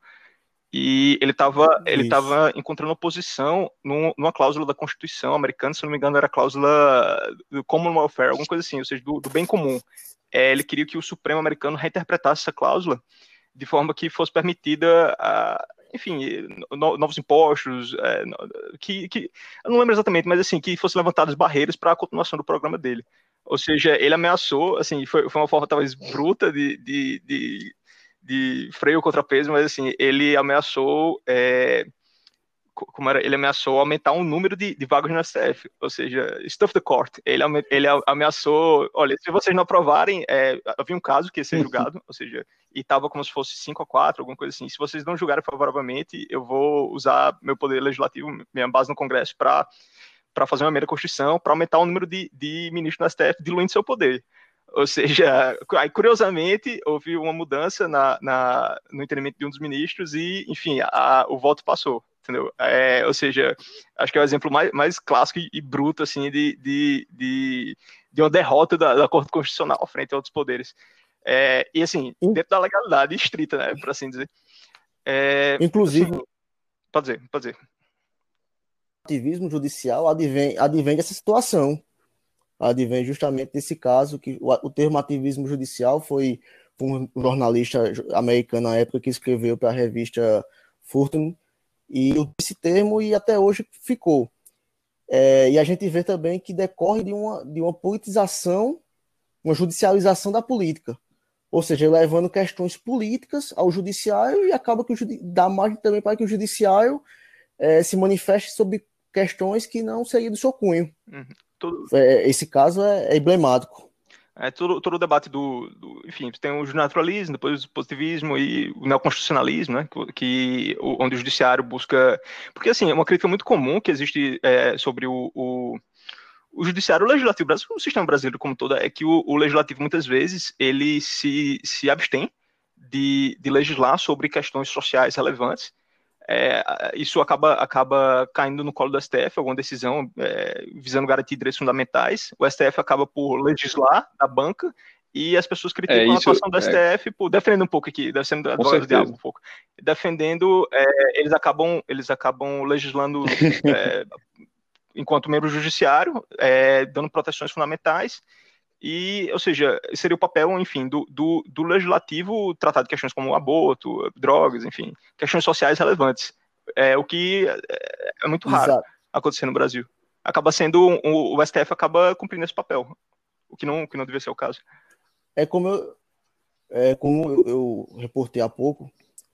e ele estava ele tava encontrando oposição num, numa cláusula da Constituição americana, se não me engano, era a cláusula do Common Welfare, alguma coisa assim, ou seja, do, do bem comum. É, ele queria que o Supremo americano reinterpretasse essa cláusula de forma que fosse permitida, a, enfim, no, novos impostos, é, que, que, eu não lembro exatamente, mas assim, que fossem levantadas barreiras para a continuação do programa dele. Ou seja, ele ameaçou, assim, foi, foi uma forma talvez bruta de, de, de de freio contra peso, mas assim, ele ameaçou. É, como era, ele ameaçou aumentar o número de, de vagas no STF, ou seja, stuff the court. Ele, ele ameaçou, olha, se vocês não aprovarem, é, havia um caso que ia ser julgado, ou seja, e estava como se fosse 5 a 4, alguma coisa assim. Se vocês não julgarem favoravelmente, eu vou usar meu poder legislativo, minha base no Congresso, para para fazer uma meia Constituição, para aumentar o número de, de ministros no STF, diluindo seu poder. Ou seja, aí, curiosamente, houve uma mudança na, na, no entendimento de um dos ministros e, enfim, a, o voto passou, entendeu? É, ou seja, acho que é o exemplo mais, mais clássico e, bruto, assim, de, de, de, de uma derrota da, da Corte Constitucional frente a outros poderes. É, e, assim, dentro da legalidade estrita, né, por assim dizer. É, Inclusive... Assim, pode dizer, pode dizer. O ativismo judicial advém, advém dessa situação advém justamente desse caso, que o, o termo ativismo judicial foi um jornalista americano na época que escreveu para a revista Fortune, e esse termo e até hoje ficou. É, e a gente vê também que decorre de uma, de uma politização, uma judicialização da política. Ou seja, levando questões políticas ao judiciário e acaba que o dá margem também para que o judiciário é, se manifeste sobre questões que não seriam do seu cunho. Uhum. Todo... É, esse caso é, é emblemático. É, todo, todo o debate do, do, Enfim, tem o naturalismo, depois o positivismo e o neoconstitucionalismo, né? Que, onde o judiciário busca. Porque, assim, é uma crítica muito comum que existe é, sobre o, o, o judiciário o legislativo brasileiro, o sistema brasileiro como todo, é que o, o legislativo muitas vezes ele se, se abstém de, de legislar sobre questões sociais relevantes. É, isso acaba, acaba caindo no colo do STF, alguma decisão é, visando garantir direitos fundamentais. O STF acaba por legislar da banca e as pessoas criticam é, isso, a atuação do STF é... por defendendo um pouco aqui, defendendo advogado diabo um pouco, defendendo, é, eles acabam eles acabam legislando é, enquanto membro judiciário, é, dando proteções fundamentais e, ou seja, seria o papel, enfim, do, do, do, legislativo tratar de questões como aborto, drogas, enfim, questões sociais relevantes. É o que é, é muito raro Exato. acontecer no Brasil. Acaba sendo o, o STF acaba cumprindo esse papel, o que não que não devia ser o caso. É como eu, é como eu, eu reportei há pouco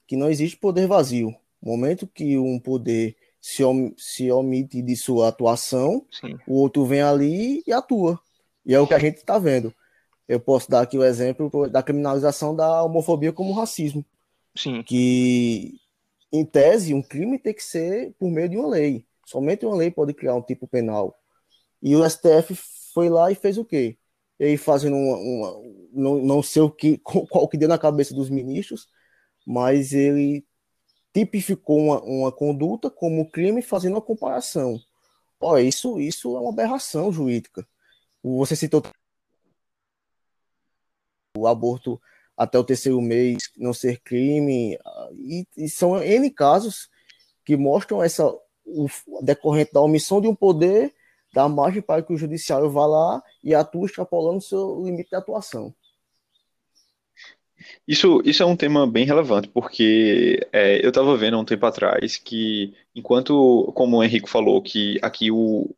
que não existe poder vazio. No momento que um poder se, om, se omite de sua atuação, Sim. o outro vem ali e atua. E é o que a gente está vendo. Eu posso dar aqui o exemplo da criminalização da homofobia como racismo. Sim. Que, em tese, um crime tem que ser por meio de uma lei. Somente uma lei pode criar um tipo penal. E o STF foi lá e fez o quê? Ele fazendo uma, uma não, não sei o que, qual que deu na cabeça dos ministros, mas ele tipificou uma, uma conduta como crime fazendo uma comparação. Ó, isso, isso é uma aberração jurídica. Você citou o aborto até o terceiro mês não ser crime, e, e são N casos que mostram essa o decorrente da omissão de um poder da margem para que o judiciário vá lá e atue extrapolando seu limite de atuação. Isso, isso é um tema bem relevante, porque é, eu estava vendo há um tempo atrás que, enquanto, como o Henrique falou, que aqui o,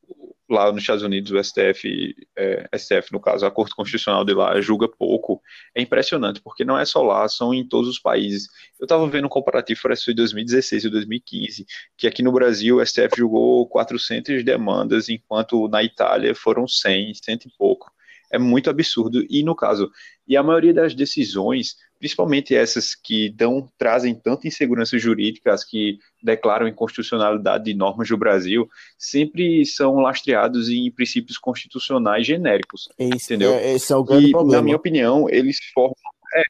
lá nos Estados Unidos o STF, é, STF no caso, a Corte Constitucional de lá julga pouco, é impressionante, porque não é só lá, são em todos os países. Eu estava vendo um comparativo, parece de 2016 e 2015, que aqui no Brasil o STF julgou 400 demandas, enquanto na Itália foram 100, cento e pouco. É muito absurdo. E no caso, e a maioria das decisões principalmente essas que dão, trazem tanta insegurança jurídica, as que declaram inconstitucionalidade de normas do Brasil, sempre são lastreados em princípios constitucionais genéricos. Esse, entendeu? É, esse é o grande e, problema. Na minha opinião, eles formam. É,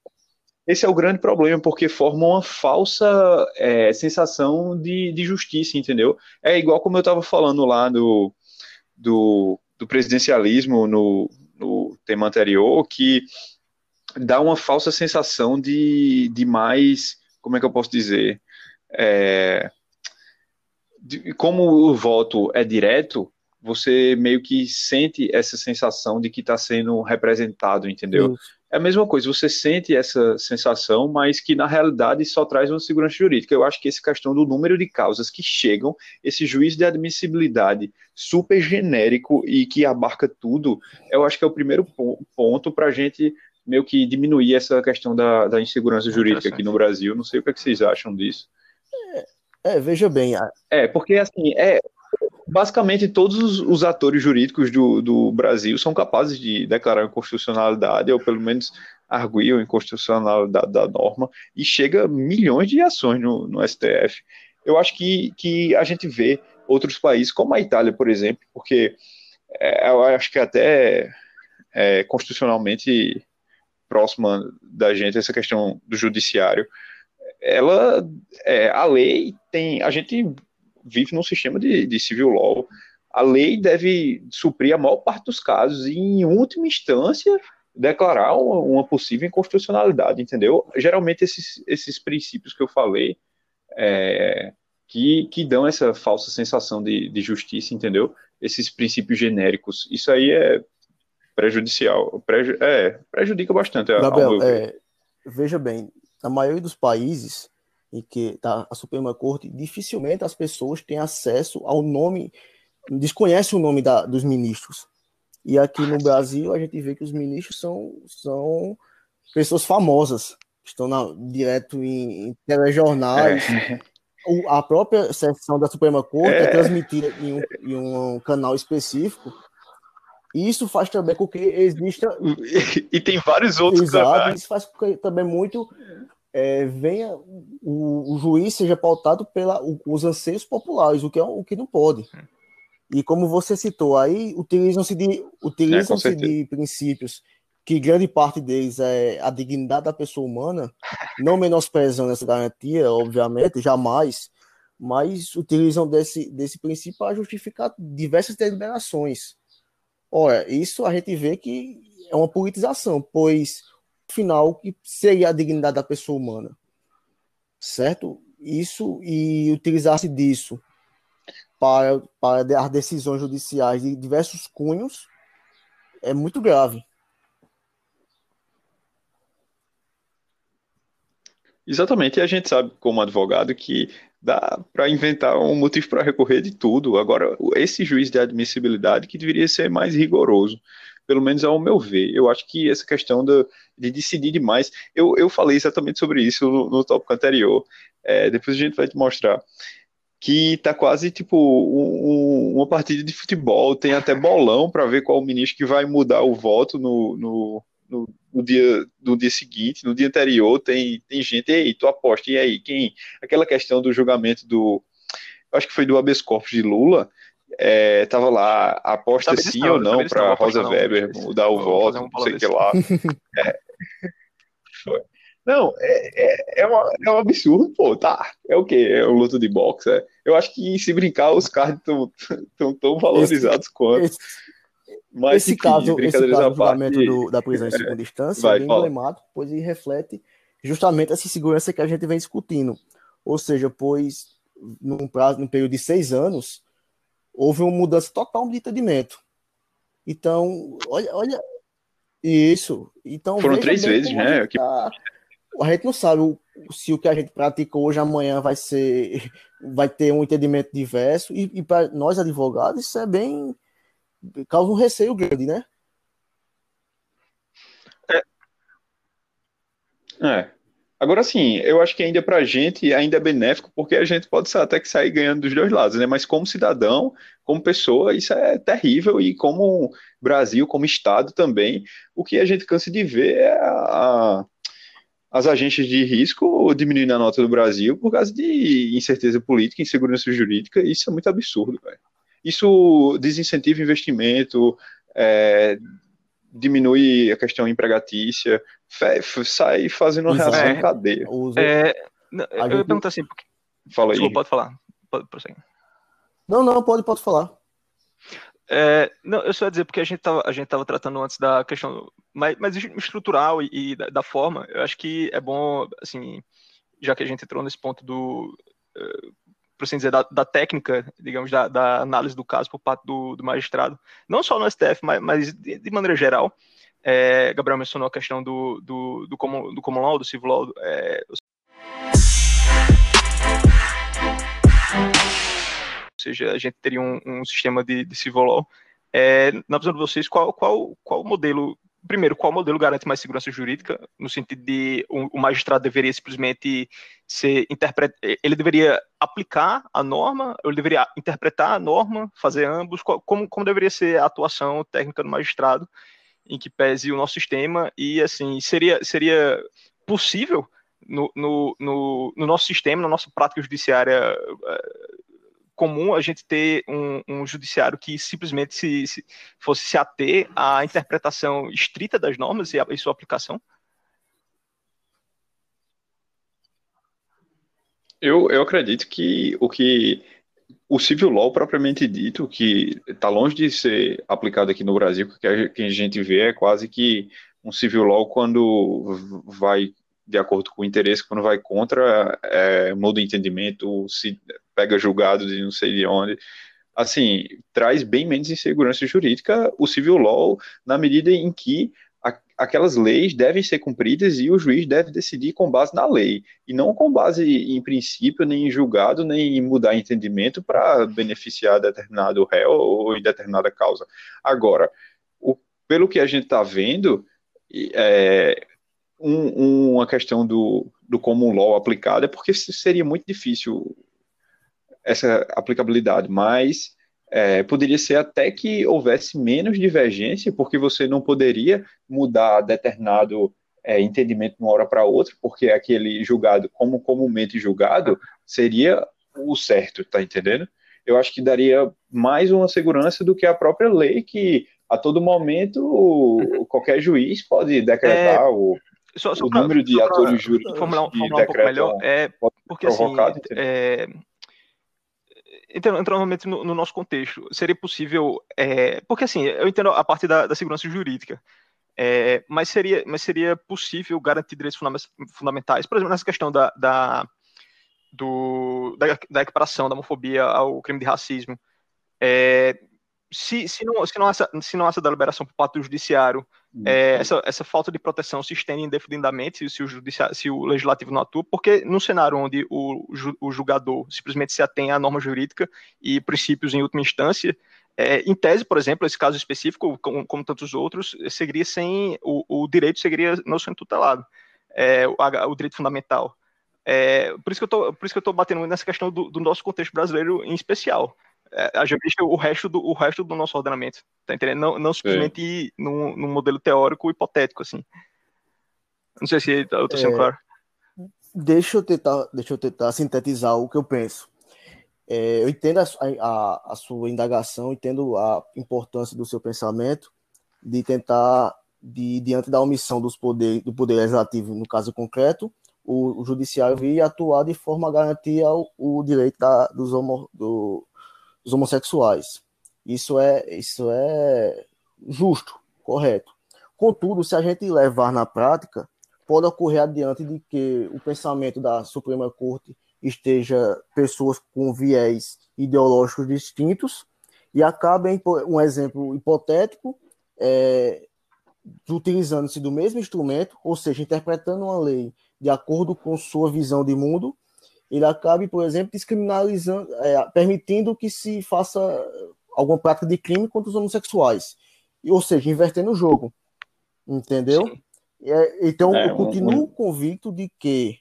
esse é o grande problema, porque formam uma falsa é, sensação de, de justiça, entendeu? É igual como eu estava falando lá do, do, do presidencialismo no, no tema anterior, que dá uma falsa sensação de, de mais, como é que eu posso dizer, é, de, como o voto é direto, você meio que sente essa sensação de que está sendo representado, entendeu? Isso. É a mesma coisa, você sente essa sensação, mas que na realidade só traz uma segurança jurídica. Eu acho que essa questão do número de causas que chegam, esse juiz de admissibilidade super genérico e que abarca tudo, eu acho que é o primeiro ponto para a gente meio que diminuir essa questão da, da insegurança jurídica aqui no Brasil. Não sei o que, é que vocês acham disso. É, é, veja bem. É, porque assim, é, basicamente todos os, os atores jurídicos do, do Brasil são capazes de declarar inconstitucionalidade, ou pelo menos arguir a inconstitucionalidade da norma, e chega milhões de ações no, no STF. Eu acho que, que a gente vê outros países, como a Itália, por exemplo, porque é, eu acho que até é, constitucionalmente próxima da gente, essa questão do judiciário, ela, é, a lei tem, a gente vive num sistema de, de civil law, a lei deve suprir a maior parte dos casos e, em última instância, declarar uma, uma possível inconstitucionalidade, entendeu? Geralmente esses, esses princípios que eu falei é, que, que dão essa falsa sensação de, de justiça, entendeu? Esses princípios genéricos. Isso aí é prejudicial. Preju, é, prejudica bastante. Gabriel, é, veja bem, na maioria dos países em que tá a Suprema Corte, dificilmente as pessoas têm acesso ao nome, desconhecem o nome da, dos ministros. E aqui no Brasil a gente vê que os ministros são, são pessoas famosas, estão na, direto em, em telejornais. É. O, a própria sessão da Suprema Corte é, é transmitida em um, em um canal específico e isso faz também com que exista. E, tem vários outros Exato, canais. Isso faz com que também muito é, venha o, o, juiz seja pautado pelos anseios populares, o que, é, o que não pode. E como você citou, aí utilizam-se de, utilizam-se é, de princípios que grande parte deles é a dignidade da pessoa humana, não menosprezando essa garantia, obviamente, jamais, mas utilizam desse, desse princípio para justificar diversas deliberações. Ora, isso a gente vê que é uma politização, pois, final, que seria a dignidade da pessoa humana, certo? Isso, e utilizar-se disso para, para as decisões judiciais de diversos cunhos é muito grave. Exatamente, e a gente sabe, como advogado, que dá para inventar um motivo para recorrer de tudo. Agora, esse juiz de admissibilidade que deveria ser mais rigoroso, pelo menos ao meu ver. Eu acho que essa questão de, de decidir demais, eu, eu falei exatamente sobre isso no, no tópico anterior, é, depois a gente vai te mostrar que tá quase tipo um, um, uma partida de futebol, tem até bolão para ver qual ministro que vai mudar o voto no, no, no, no, dia, no dia seguinte, no dia anterior, tem, tem gente, e aí, tu aposta, e aí, quem? Aquela questão do julgamento do, acho que foi do habeas corpus de Lula, é, tava lá, aposta sim não, ou não para Rosa não, Weber mudar o voto, um não sei o que lá. é. Não, é, é, é, uma, é um absurdo, pô, tá. É o quê? É um luto de boxe. É. Eu acho que se brincar, os cards estão tão, tão valorizados esse, quanto. Esse, Mas, esse enfim, caso, esse caso do julgamento do, da prisão em é, segunda instância vai, é bem emblemático, pois ele reflete justamente essa segurança que a gente vem discutindo. Ou seja, pois num prazo, num período de seis anos, houve uma mudança total de entendimento. Então, olha, olha isso. Então, Foram três vezes, né? Tá, a gente não sabe se o que a gente pratica hoje amanhã vai ser vai ter um entendimento diverso e, e para nós advogados isso é bem causa um receio grande, né? É. é. Agora sim, eu acho que ainda para a gente ainda é benéfico porque a gente pode até que sair ganhando dos dois lados, né? Mas como cidadão, como pessoa, isso é terrível e como Brasil, como Estado também, o que a gente cansa de ver é a as agências de risco diminuindo a nota do Brasil por causa de incerteza política, insegurança jurídica, isso é muito absurdo, velho. Isso desincentiva investimento, é, diminui a questão empregatícia, sai fazendo uma reação é, em cadeia. É, eu ia perguntar assim, porque... Fala aí. pode falar. Pode prosseguir. Não, não, pode, pode falar. É, não, eu só ia dizer porque a gente estava a gente tava tratando antes da questão mais, mais estrutural e, e da, da, forma. Eu acho que é bom, assim, já que a gente entrou nesse ponto do, uh, por assim dizer, da, da técnica, digamos, da, da, análise do caso por parte do, do magistrado, não só no STF, mas, mas de, de, maneira geral. É, Gabriel mencionou a questão do, do, do, common, do common law, do civil law. É, seja, a gente teria um, um sistema de, de civil law. É, na visão de vocês, qual, qual, qual modelo, primeiro, qual modelo garante mais segurança jurídica, no sentido de o, magistrado deveria simplesmente ser interpret, ele deveria aplicar a norma, ele deveria interpretar a norma, fazer ambos, como, como deveria ser a atuação técnica do magistrado, em que pese o nosso sistema, e assim, seria, seria possível no, no, no, no nosso sistema, na nossa prática judiciária comum a gente ter um, um judiciário que simplesmente se, se, fosse se ater à interpretação estrita das normas e, a, e sua aplicação? Eu, eu acredito que o que o civil law propriamente dito, que está longe de ser aplicado aqui no Brasil, porque a, que a gente vê é quase que um civil law quando vai de acordo com o interesse, quando vai contra, é, muda o entendimento, se pega julgado de não sei de onde. Assim, traz bem menos insegurança jurídica o civil law, na medida em que a, aquelas leis devem ser cumpridas e o juiz deve decidir com base na lei, e não com base em princípio, nem em julgado, nem em mudar entendimento para beneficiar determinado réu ou em determinada causa. Agora, o, pelo que a gente está vendo, é, um, uma questão do, do common law aplicado, é porque seria muito difícil essa aplicabilidade, mas é, poderia ser até que houvesse menos divergência, porque você não poderia mudar determinado é, entendimento de uma hora para outra, porque aquele julgado, como comumente julgado, seria o certo, tá entendendo? Eu acho que daria mais uma segurança do que a própria lei, que a todo momento qualquer juiz pode decretar é, o, só, só o pra, número de atores jurídicos formular, formular um pouco melhor, é porque assim, é, entrando, entrando no, no, nosso contexto, seria possível, é, porque assim, eu entendo a parte da, da segurança jurídica, é, mas, seria, mas seria possível garantir direitos fundamentais, por exemplo, nessa questão da, da, do, da, da equiparação da homofobia ao crime de racismo. É, se, se, não, se, não essa, se não essa deliberação por parte do judiciário. É, essa, essa falta de proteção se estende indefinidamente se o, se o legislativo não atua, porque num cenário onde o, o julgador simplesmente se atém à norma jurídica e princípios em última instância, é, em tese, por exemplo, esse caso específico, como, como tantos outros, seguiria sem o, o direito seguiria não sendo tutelado, é, o, o, direito fundamental. É, por isso que eu estou batendo nessa questão do, do, nosso contexto brasileiro em especial. É, a gente o resto do o resto do nosso ordenamento, tá entendendo? Não, não simplesmente num, num, modelo teórico hipotético assim. Não sei se eu estou sendo é, claro. Deixa eu tentar, deixa eu tentar sintetizar o que eu penso. É, eu entendo a, a, a, sua indagação, entendo a importância do seu pensamento de tentar, de, diante da omissão dos poder, do poder legislativo, no caso concreto, o, o judiciário vir atuar de forma a garantir o, o direito da, dos, homo, do, dos homossexuais. Isso é, isso é justo, correto. Contudo, se a gente levar na prática, pode ocorrer adiante de que o pensamento da Suprema Corte esteja pessoas com viés ideológicos distintos e acabem, um exemplo hipotético, é, utilizando-se do mesmo instrumento, ou seja, interpretando uma lei de acordo com sua visão de mundo, ele acabe, por exemplo, descriminalizando, é, permitindo que se faça alguma prática de crime contra os homossexuais, ou seja, invertendo o jogo, entendeu? É, então, é, eu continuo um... convicto de que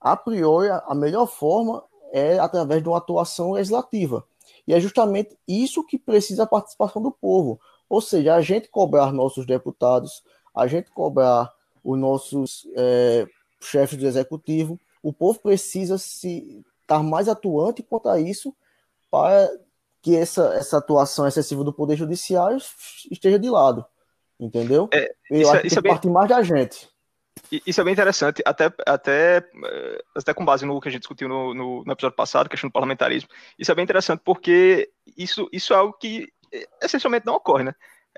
a priori, a melhor forma é através de uma atuação legislativa. E é justamente isso que precisa a participação do povo. Ou seja, a gente cobrar nossos deputados, a gente cobrar os nossos é, chefes do executivo, o povo precisa se estar mais atuante quanto a isso para que essa, essa atuação excessiva do Poder Judiciário esteja de lado. Entendeu? É, Eu acho é, que tem é bem... parte mais da gente. Isso é bem interessante, até, até, eh, até com base no que a gente discutiu no, no, no, episódio passado, questão do parlamentarismo. Isso é bem interessante porque isso, isso é algo que eh, essencialmente não ocorre, né?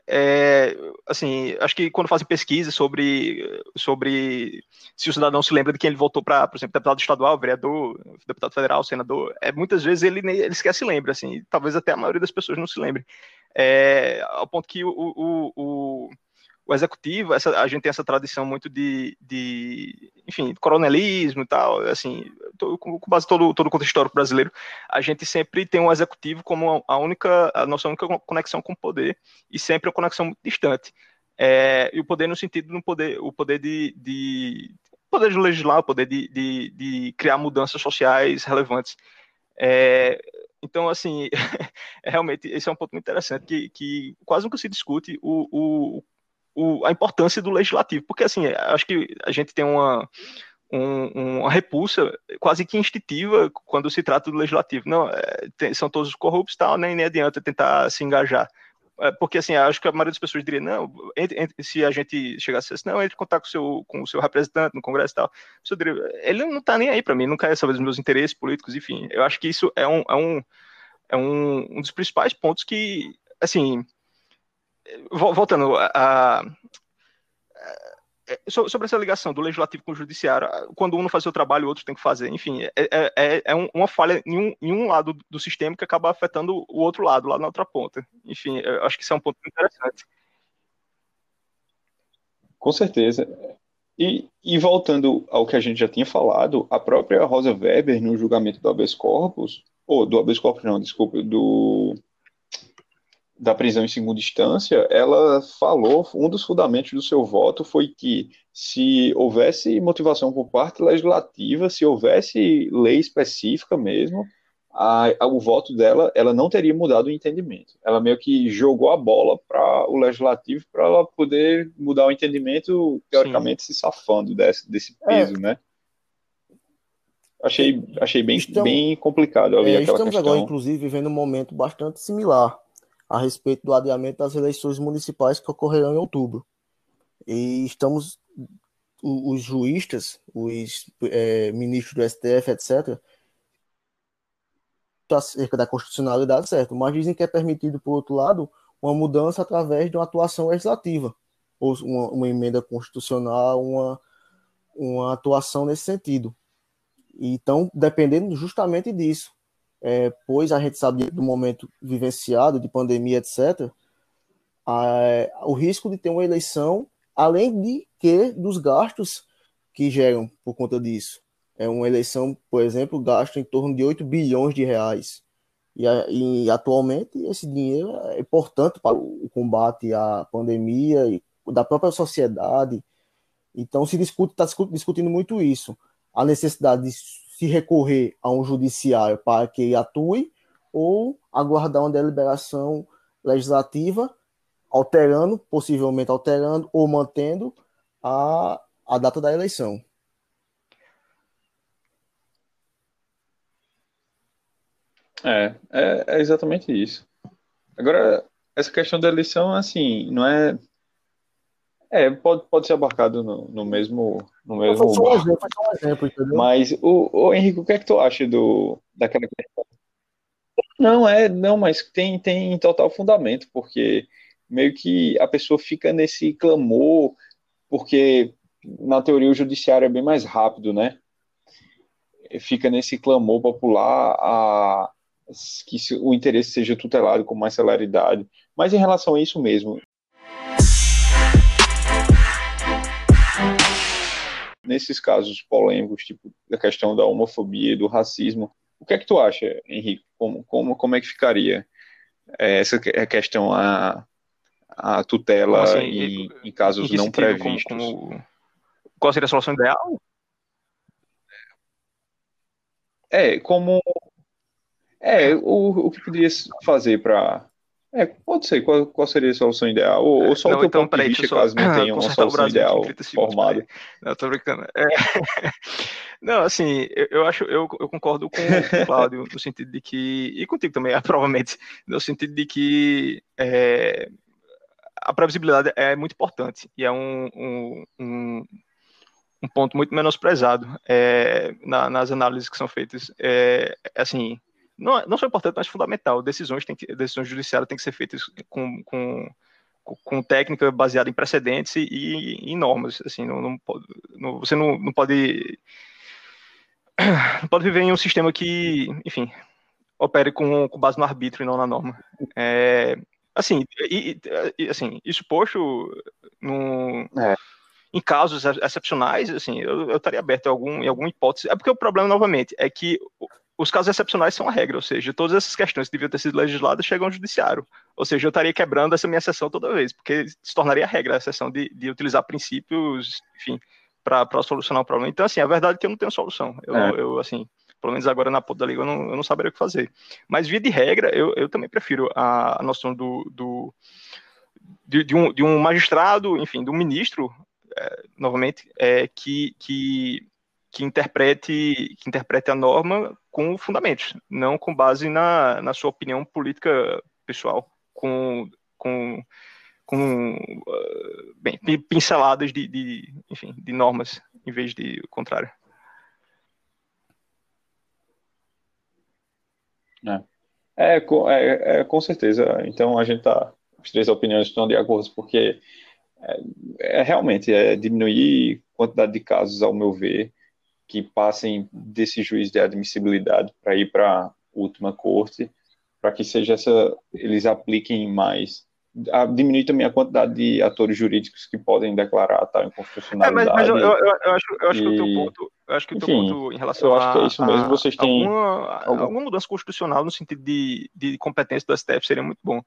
É, assim, acho que quando fazem pesquisa sobre, sobre se o cidadão se lembra de quem ele votou para, por exemplo, deputado estadual, vereador, deputado federal, senador, é, muitas vezes ele, ele sequer se lembra, assim, talvez até a maioria das pessoas não se lembre. É, ao ponto que o, o, o o executivo, essa, a gente tem essa tradição muito de, de enfim, coronelismo e tal, assim, com, com base todo, todo o contexto histórico brasileiro, a gente sempre tem o executivo como a única, a nossa única conexão com o poder, e sempre uma conexão muito distante. É, e o poder no sentido do poder, o poder de, de poder de legislar, o poder de, de, de criar mudanças sociais relevantes. É, então, assim, realmente, esse é um ponto muito interessante, que, que quase nunca se discute o, o, o, a importância do legislativo, porque assim, acho que a gente tem uma, um, uma repulsa quase que instintiva quando se trata do legislativo. Não, é, tem, são todos corruptos tal, nem, nem adianta tentar se engajar. É, porque assim, acho que a maioria das pessoas diria, não, entre, entre, se a gente chegasse assim, não, entre em contato com o seu, com o seu representante no Congresso e tal. Diria, ele não está nem aí para mim, não quer saber dos meus interesses políticos, enfim. Eu acho que isso é um, é um, é um, um dos principais pontos que, assim, voltando a, a, sobre essa ligação do legislativo com o judiciário, quando um não faz o trabalho, o outro tem que fazer. Enfim, é, é, é, é uma falha em um, em um, lado do sistema que acaba afetando o outro lado, lá na outra ponta. Enfim, acho que isso é um ponto interessante. Com certeza. E, e, voltando ao que a gente já tinha falado, a própria Rosa Weber, no julgamento do habeas corpus, ou do habeas corpus não, desculpa, do da prisão em segunda instância, ela falou, um dos fundamentos do seu voto foi que se houvesse motivação por parte legislativa, se houvesse lei específica mesmo, a, a, o voto dela, ela não teria mudado o entendimento. Ela meio que jogou a bola para o legislativo para ela poder mudar o entendimento, teoricamente Sim. se safando desse, desse é. peso, é. né? Achei, achei bem, estamos, bem complicado ali é, Estamos questão. agora, inclusive, vivendo um momento bastante similar a respeito do adiamento das eleições municipais que ocorrerão em outubro. E estamos, os juízes, os é, ministros do STF, etc., acerca da constitucionalidade, certo, mas dizem que é permitido, por outro lado, uma mudança através de uma atuação legislativa, ou uma, uma emenda constitucional, uma, uma atuação nesse sentido. Então, dependendo justamente disso, é, pois a gente sabe do momento vivenciado, de pandemia, etc., a, o risco de ter uma eleição, além de que dos gastos que geram por conta disso. É uma eleição, por exemplo, gasta em torno de 8 bilhões de reais. E, e atualmente esse dinheiro é importante para o combate à pandemia e da própria sociedade. Então se discute, está discutindo muito isso. A necessidade de se recorrer a um judiciário para que atue ou aguardar uma deliberação legislativa alterando, possivelmente alterando ou mantendo a, a data da eleição. É, é, é, exatamente isso. Agora, essa questão da eleição, assim, não é. É, pode, pode ser abarcado no, no mesmo. No mesmo só um exemplo, só um exemplo, entendeu? Mas, o, o Henrique, o que é que tu acha do, daquela questão? Não, é, não, mas tem, tem total fundamento, porque meio que a pessoa fica nesse clamor, porque na teoria o judiciário é bem mais rápido, né? Fica nesse clamor popular a, que o interesse seja tutelado com mais celeridade. Mas em relação a isso mesmo, nesses casos polêmicos, tipo da questão da homofobia e do racismo, o que é que tu acha, Henrique? Como, como, como é que ficaria é, essa questão, a, a tutela assim, em, em, casos em não previstos? Como, como, qual seria a solução ideal? É, como é, o, o que poderia fazer para. É, pode ser, qual, qual seria a solução ideal? Ou, ou só não, o teu então, ponto de vista, só... caso não tenha uma solução ideal formada. Não, tô brincando. É... não, assim, eu, eu, acho, eu, eu concordo com o Cláudio, no sentido de que, e contigo também, provavelmente, no sentido de que é, a previsibilidade é muito importante e é um, um, um um ponto muito menosprezado é, na, nas análises que são feitas. É, assim, não, não só importante, mas fundamental. Decisões, tem que, decisões judiciárias têm que ser feitas com, com, com técnica baseada em precedentes e, em normas. Assim, não, não, não, você não, não pode não pode viver em um sistema que, enfim, opere com, com base no arbítrio e não na norma. É, assim, e, e, assim, isso posto no, é. em casos excepcionais, assim, eu, eu estaria aberto em, algum, em alguma hipótese. É porque o problema, novamente, é que os casos excepcionais são a regra, ou seja, todas essas questões que deviam ter sido legisladas chegam ao judiciário. Ou seja, eu estaria quebrando essa minha sessão toda vez, porque se tornaria a regra a sessão de, de utilizar princípios, enfim, para solucionar o problema. Então, assim, a verdade é que eu não tenho solução. Eu, é. eu assim, pelo menos agora na ponta da liga, eu não, eu não saberia o que fazer. Mas, via de regra, eu, eu também prefiro a, a noção do, do de, de, um, de um magistrado, enfim, de um ministro, é, novamente, é, que, que que interprete, que interprete a norma com fundamentos, não com base na, na sua opinião política pessoal, com, com, com uh, bem, pinceladas de, de, enfim, de normas, em vez de o contrário. É. É, com, é, é, com certeza. Então a gente tá, as três opiniões estão de acordo, porque é, é realmente é diminuir a quantidade de casos, ao meu ver, que passem desse juiz de admissibilidade para ir para a última corte, para que seja essa, eles apliquem mais a diminuir também a quantidade de atores jurídicos que podem declarar tal inconstitucionalidade. É, mas, mas eu, eu, eu, acho, eu acho e... que o teu ponto, eu acho que o teu Enfim, ponto em relação eu acho a, que é isso mesmo. Vocês têm alguma, algum... alguma mudança constitucional no sentido de, de competência do STF seria muito bom,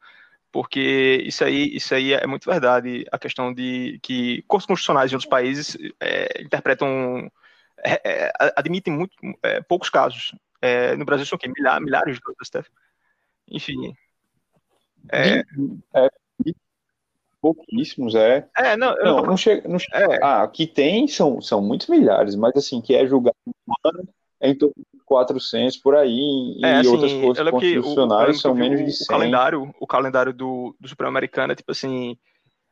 porque isso aí, isso aí é muito verdade. A questão de que cortes constitucionais de outros países é, interpretam é, é, admitem muito, é, poucos casos. É, no Brasil são o quê? Milhares, milhares de casos, STF. Enfim. É, pouquíssimos, é. É, não, não, não, não chega. Não chega. Ah, que tem são, são muitos milhares, mas assim, que é julgado em torno de 400 por aí, e assim, outras coisas constitucionais o, são menos de 100. O calendário, o calendário do, do Supremo Americano é tipo assim,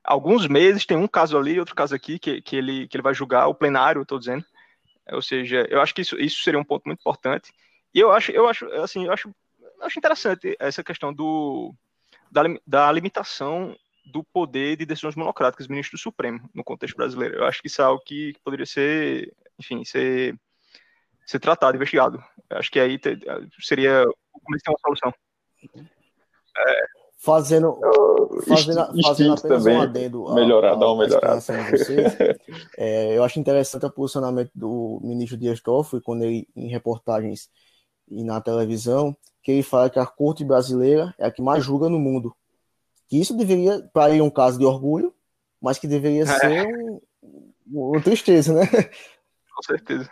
alguns meses tem um caso ali, outro caso aqui, que, que, ele, que ele vai julgar, o plenário, estou dizendo. Ou seja, eu acho que isso, isso seria um ponto muito importante. E eu acho, eu acho, assim, eu acho, eu acho interessante essa questão do, da, da limitação do poder de decisões monocráticas do ministro do Supremo no contexto brasileiro. Eu acho que isso é algo que poderia ser, enfim, ser, ser tratado, investigado. Eu acho que aí te, seria o começo de uma solução. É, fazendo, fazendo, fazendo apenas também um adendo melhorar, dar uma melhorada. É, eu acho interessante o posicionamento do ministro Dias Toffoli quando ele em reportagens e na televisão que ele fala que a corte brasileira é a que mais julga no mundo que isso deveria, para ele, um caso de orgulho, mas que deveria é. ser um, uma tristeza, né? Com certeza.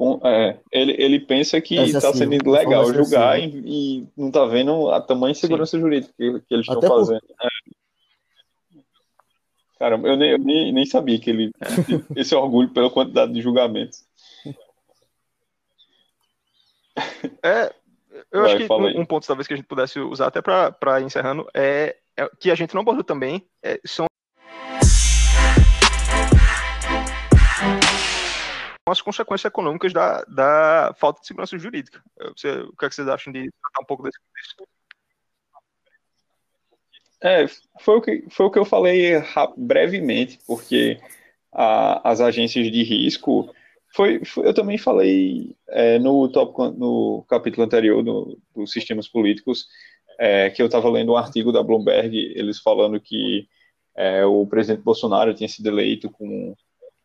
Com, é, ele, ele pensa que está assim, sendo legal julgar assim, e, e, não está vendo a tamanha segurança Sim. jurídica que, que eles estão fazendo. Por... É. Caramba, eu, nem, eu nem, nem sabia que ele esse orgulho pela quantidade de julgamentos. É, eu Vai, acho que um, um, ponto talvez que a gente pudesse usar até para encerrando é, é, que a gente não abordou também é, são as consequências econômicas da, da falta de segurança jurídica. Você, o que, é que vocês acham de tratar um pouco desse contexto? É, foi o que, foi o que eu falei brevemente, porque a, as agências de risco foi, foi, eu também falei é, no, top, no capítulo anterior do, dos sistemas políticos é, que eu estava lendo um artigo da Bloomberg, eles falando que é, o presidente Bolsonaro tinha sido eleito com,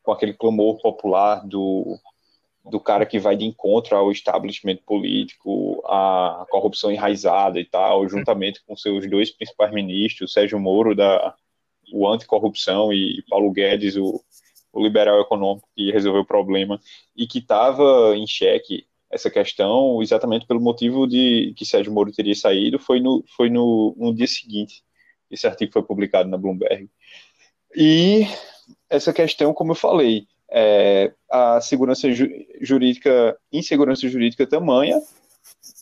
com aquele clamor popular do, do cara que vai de encontro ao establishment político, a corrupção enraizada e tal, juntamente com seus dois principais ministros, Sérgio Moro, da, o anticorrupção, e Paulo Guedes, o o liberal econômico que resolveu o problema e que estava em xeque essa questão exatamente pelo motivo de que Sérgio Moro teria saído foi no, foi no, no dia seguinte. Esse artigo foi publicado na Bloomberg. E essa questão como eu falei é, a segurança ju jurídica insegurança jurídica tamanha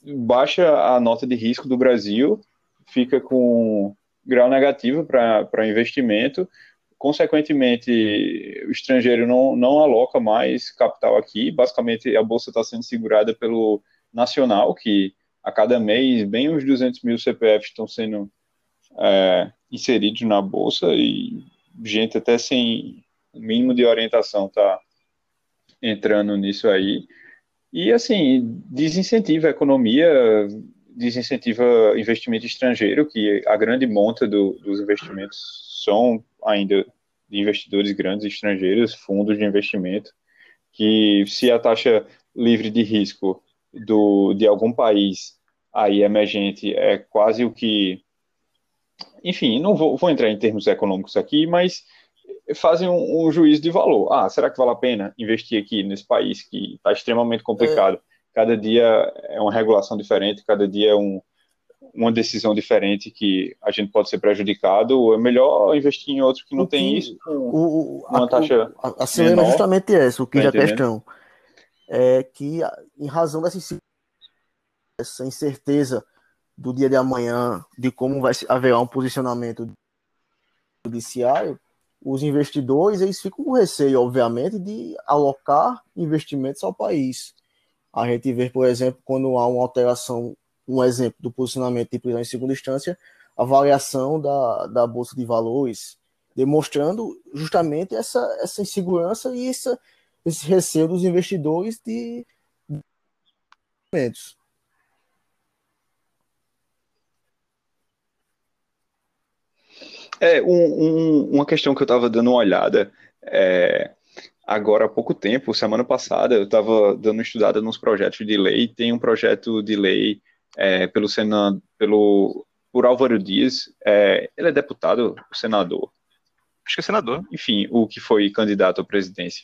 baixa a nota de risco do Brasil fica com grau negativo para investimento consequentemente, o estrangeiro não, não aloca mais capital aqui. Basicamente, a bolsa está sendo segurada pelo nacional, que a cada mês, bem uns 200 mil CPFs estão sendo é, inseridos na bolsa e gente até sem o mínimo de orientação está entrando nisso aí. E, assim, desincentiva a economia, desincentiva investimento estrangeiro, que a grande monta do, dos investimentos são ainda de investidores grandes estrangeiros, fundos de investimento, que se a taxa livre de risco do, de algum país aí emergente é quase o que. Enfim, não vou, vou entrar em termos econômicos aqui, mas fazem um, um, juízo de valor. Ah, será que vale a pena investir aqui nesse país que está extremamente complicado? É. Cada dia é uma regulação diferente, cada dia é um, uma decisão diferente que a gente pode ser prejudicado, é melhor investir em outro que não que, tem isso, o, uma a, taxa. O, a, a é justamente essa, o que tá é a questão. É que, em razão dessa essa incerteza do dia de amanhã, de como vai haver um posicionamento judiciário, os investidores eles ficam com receio, obviamente, de alocar investimentos ao país. A gente vê, por exemplo, quando há uma alteração um exemplo do posicionamento de prisão em segunda instância, a variação da, da Bolsa de Valores, demonstrando justamente essa, essa insegurança e essa, esse receio dos investidores de investimentos. É, um, um, uma questão que eu estava dando uma olhada é, agora há pouco tempo, semana passada, eu estava dando estudada nos projetos de lei. Tem um projeto de lei é, pelo Senado, pelo por Álvaro Dias, é, ele é deputado, senador. Acho que é senador. Enfim, o que foi candidato à presidência.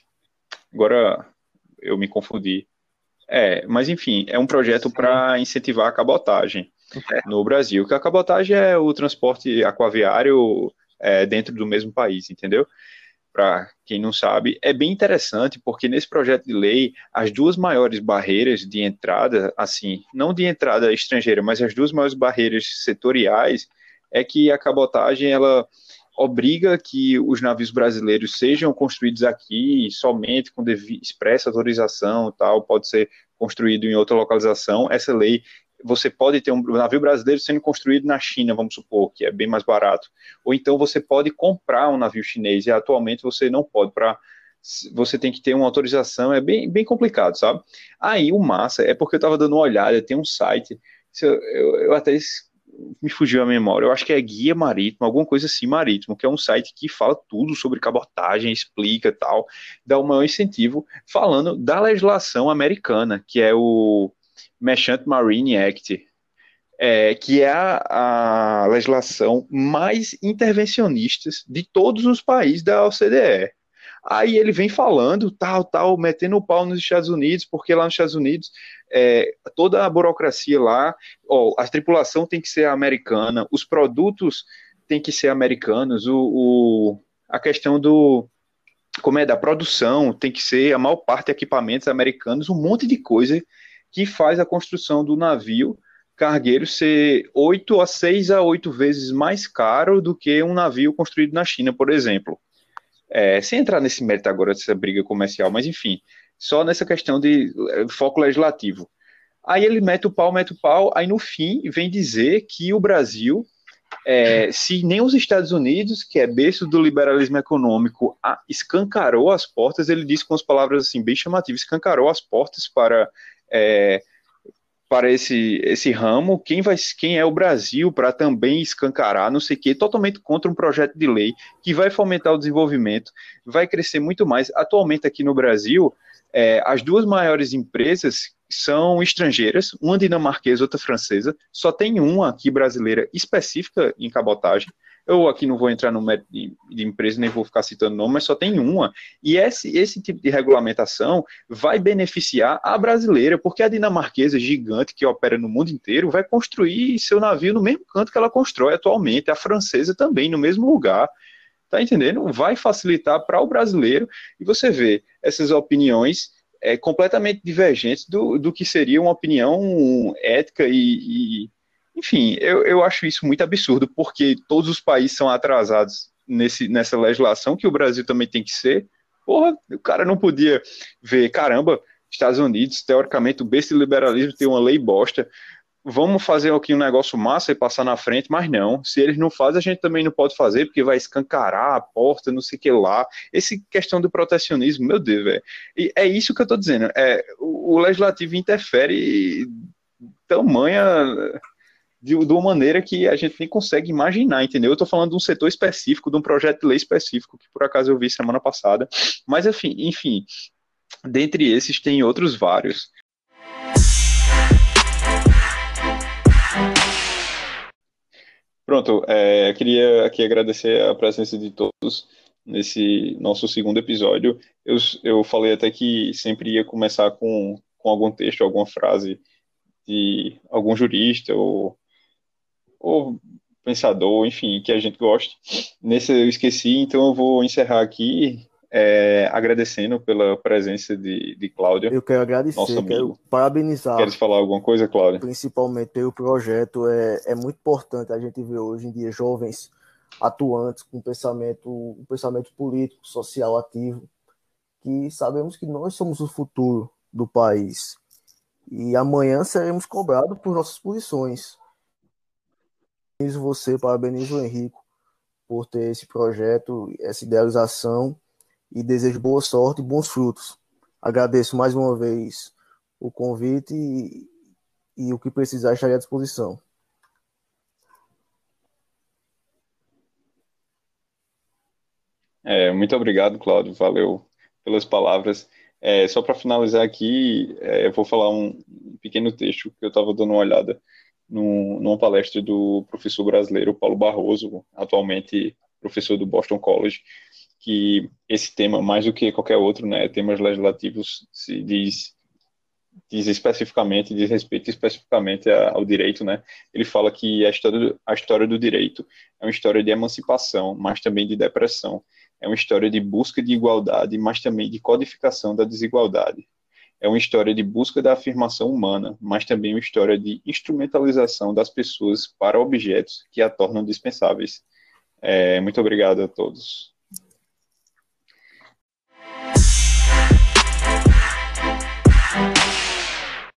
Agora eu me confundi. É, mas enfim, é um projeto para incentivar a cabotagem é. no Brasil. Que a cabotagem é o transporte aquaviário é, dentro do mesmo país, entendeu? para quem não sabe, é bem interessante porque nesse projeto de lei as duas maiores barreiras de entrada, assim, não de entrada estrangeira, mas as duas maiores barreiras setoriais é que a cabotagem ela obriga que os navios brasileiros sejam construídos aqui somente com expressa autorização, tal, pode ser construído em outra localização. Essa lei você pode ter um navio brasileiro sendo construído na China, vamos supor, que é bem mais barato. Ou então você pode comprar um navio chinês, e atualmente você não pode, para você tem que ter uma autorização, é bem, bem complicado, sabe? Aí o massa é porque eu estava dando uma olhada, tem um site, eu, eu, eu até me fugiu a memória, eu acho que é Guia Marítimo, alguma coisa assim, Marítimo, que é um site que fala tudo sobre cabotagem, explica tal, dá o maior incentivo, falando da legislação americana, que é o Merchant Marine Act, é, que é a, a, legislação mais intervencionista de todos os países da OCDE. Aí ele vem falando, tal, tal, metendo o pau nos Estados Unidos, porque lá nos Estados Unidos é, toda a burocracia lá, ó, a tripulação tem que ser americana, os produtos têm que ser americanos, o, o, a questão do como é da produção tem que ser a maior parte equipamentos americanos, um monte de coisa que faz a construção do navio cargueiro ser oito a seis a oito vezes mais caro do que um navio construído na China, por exemplo. É, sem entrar nesse mérito agora dessa briga comercial, mas enfim, só nessa questão de é, foco legislativo. Aí ele mete o pau, mete o pau, aí no fim vem dizer que o Brasil, é, se nem os Estados Unidos, que é berço do liberalismo econômico, escancarou as portas, ele disse com as palavras assim bem chamativas, escancarou as portas para é, para esse, esse ramo, quem, vai, quem é o Brasil para também escancarar, não sei o quê, totalmente contra um projeto de lei que vai fomentar o desenvolvimento, vai crescer muito mais. Atualmente aqui no Brasil, é, as duas maiores empresas são estrangeiras, uma dinamarquesa, outra francesa, só tem uma aqui brasileira específica em cabotagem, eu aqui não vou entrar no método de, de, empresa, nem vou ficar citando nome, mas só tem uma. E esse, esse tipo de regulamentação vai beneficiar a brasileira, porque a dinamarquesa gigante que opera no mundo inteiro vai construir seu navio no mesmo canto que ela constrói atualmente, a francesa também, no mesmo lugar. Tá entendendo? Vai facilitar para o brasileiro. E você vê essas opiniões é, completamente divergentes do, do que seria uma opinião ética e, e enfim, eu, eu acho isso muito absurdo, porque todos os países são atrasados nesse, nessa legislação, que o Brasil também tem que ser. Porra, o cara não podia ver, caramba, Estados Unidos, teoricamente, o besta liberalismo tem uma lei bosta. Vamos fazer aqui um negócio massa e passar na frente, mas não. Se eles não fazem, a gente também não pode fazer, porque vai escancarar a porta, não sei o que lá. Esse questão do protecionismo, meu Deus, velho. E é isso que eu tô dizendo. É, o, o legislativo interfere tamanha de, de, uma maneira que a gente nem consegue imaginar, entendeu? Eu estou falando de um setor específico, de um projeto de lei específico, que por acaso eu vi semana passada. Mas, enfim, enfim dentre esses tem outros vários. Pronto, é, queria aqui agradecer a presença de todos nesse nosso segundo episódio. Eu, eu falei até que sempre ia começar com, com algum texto, alguma frase de algum jurista ou ou pensador, enfim, que a gente goste. Nesse eu esqueci, então eu vou encerrar aqui é, agradecendo pela presença de, de Cláudia. Eu quero agradecer, quero parabenizar. Queres falar alguma coisa, Cláudia? Principalmente pelo projeto, é, é muito importante a gente ver hoje em dia jovens atuantes com pensamento, um pensamento político, social ativo, que sabemos que nós somos o futuro do país. E amanhã seremos cobrados por nossas posições parabenizo você, parabenizo o Henrico por ter esse projeto, essa idealização e desejo boa sorte e bons frutos. Agradeço mais uma vez o convite e, e o que precisar estarei à disposição. É, muito obrigado, Cláudio. Valeu pelas palavras. É, só para finalizar aqui, é, eu vou falar um pequeno texto que eu estava dando uma olhada num, numa palestra do professor brasileiro Paulo Barroso, atualmente professor do Boston College, que esse tema, mais do que qualquer outro, né, temas legislativos, se diz, diz especificamente, diz respeito especificamente ao direito, né, ele fala que a história, do, a história do direito é uma história de emancipação, mas também de depressão. É uma história de busca de igualdade, mas também de codificação da desigualdade. É uma história de busca da afirmação humana, mas também uma história de instrumentalização das pessoas para objetos que a tornam dispensáveis. É, muito obrigado a todos.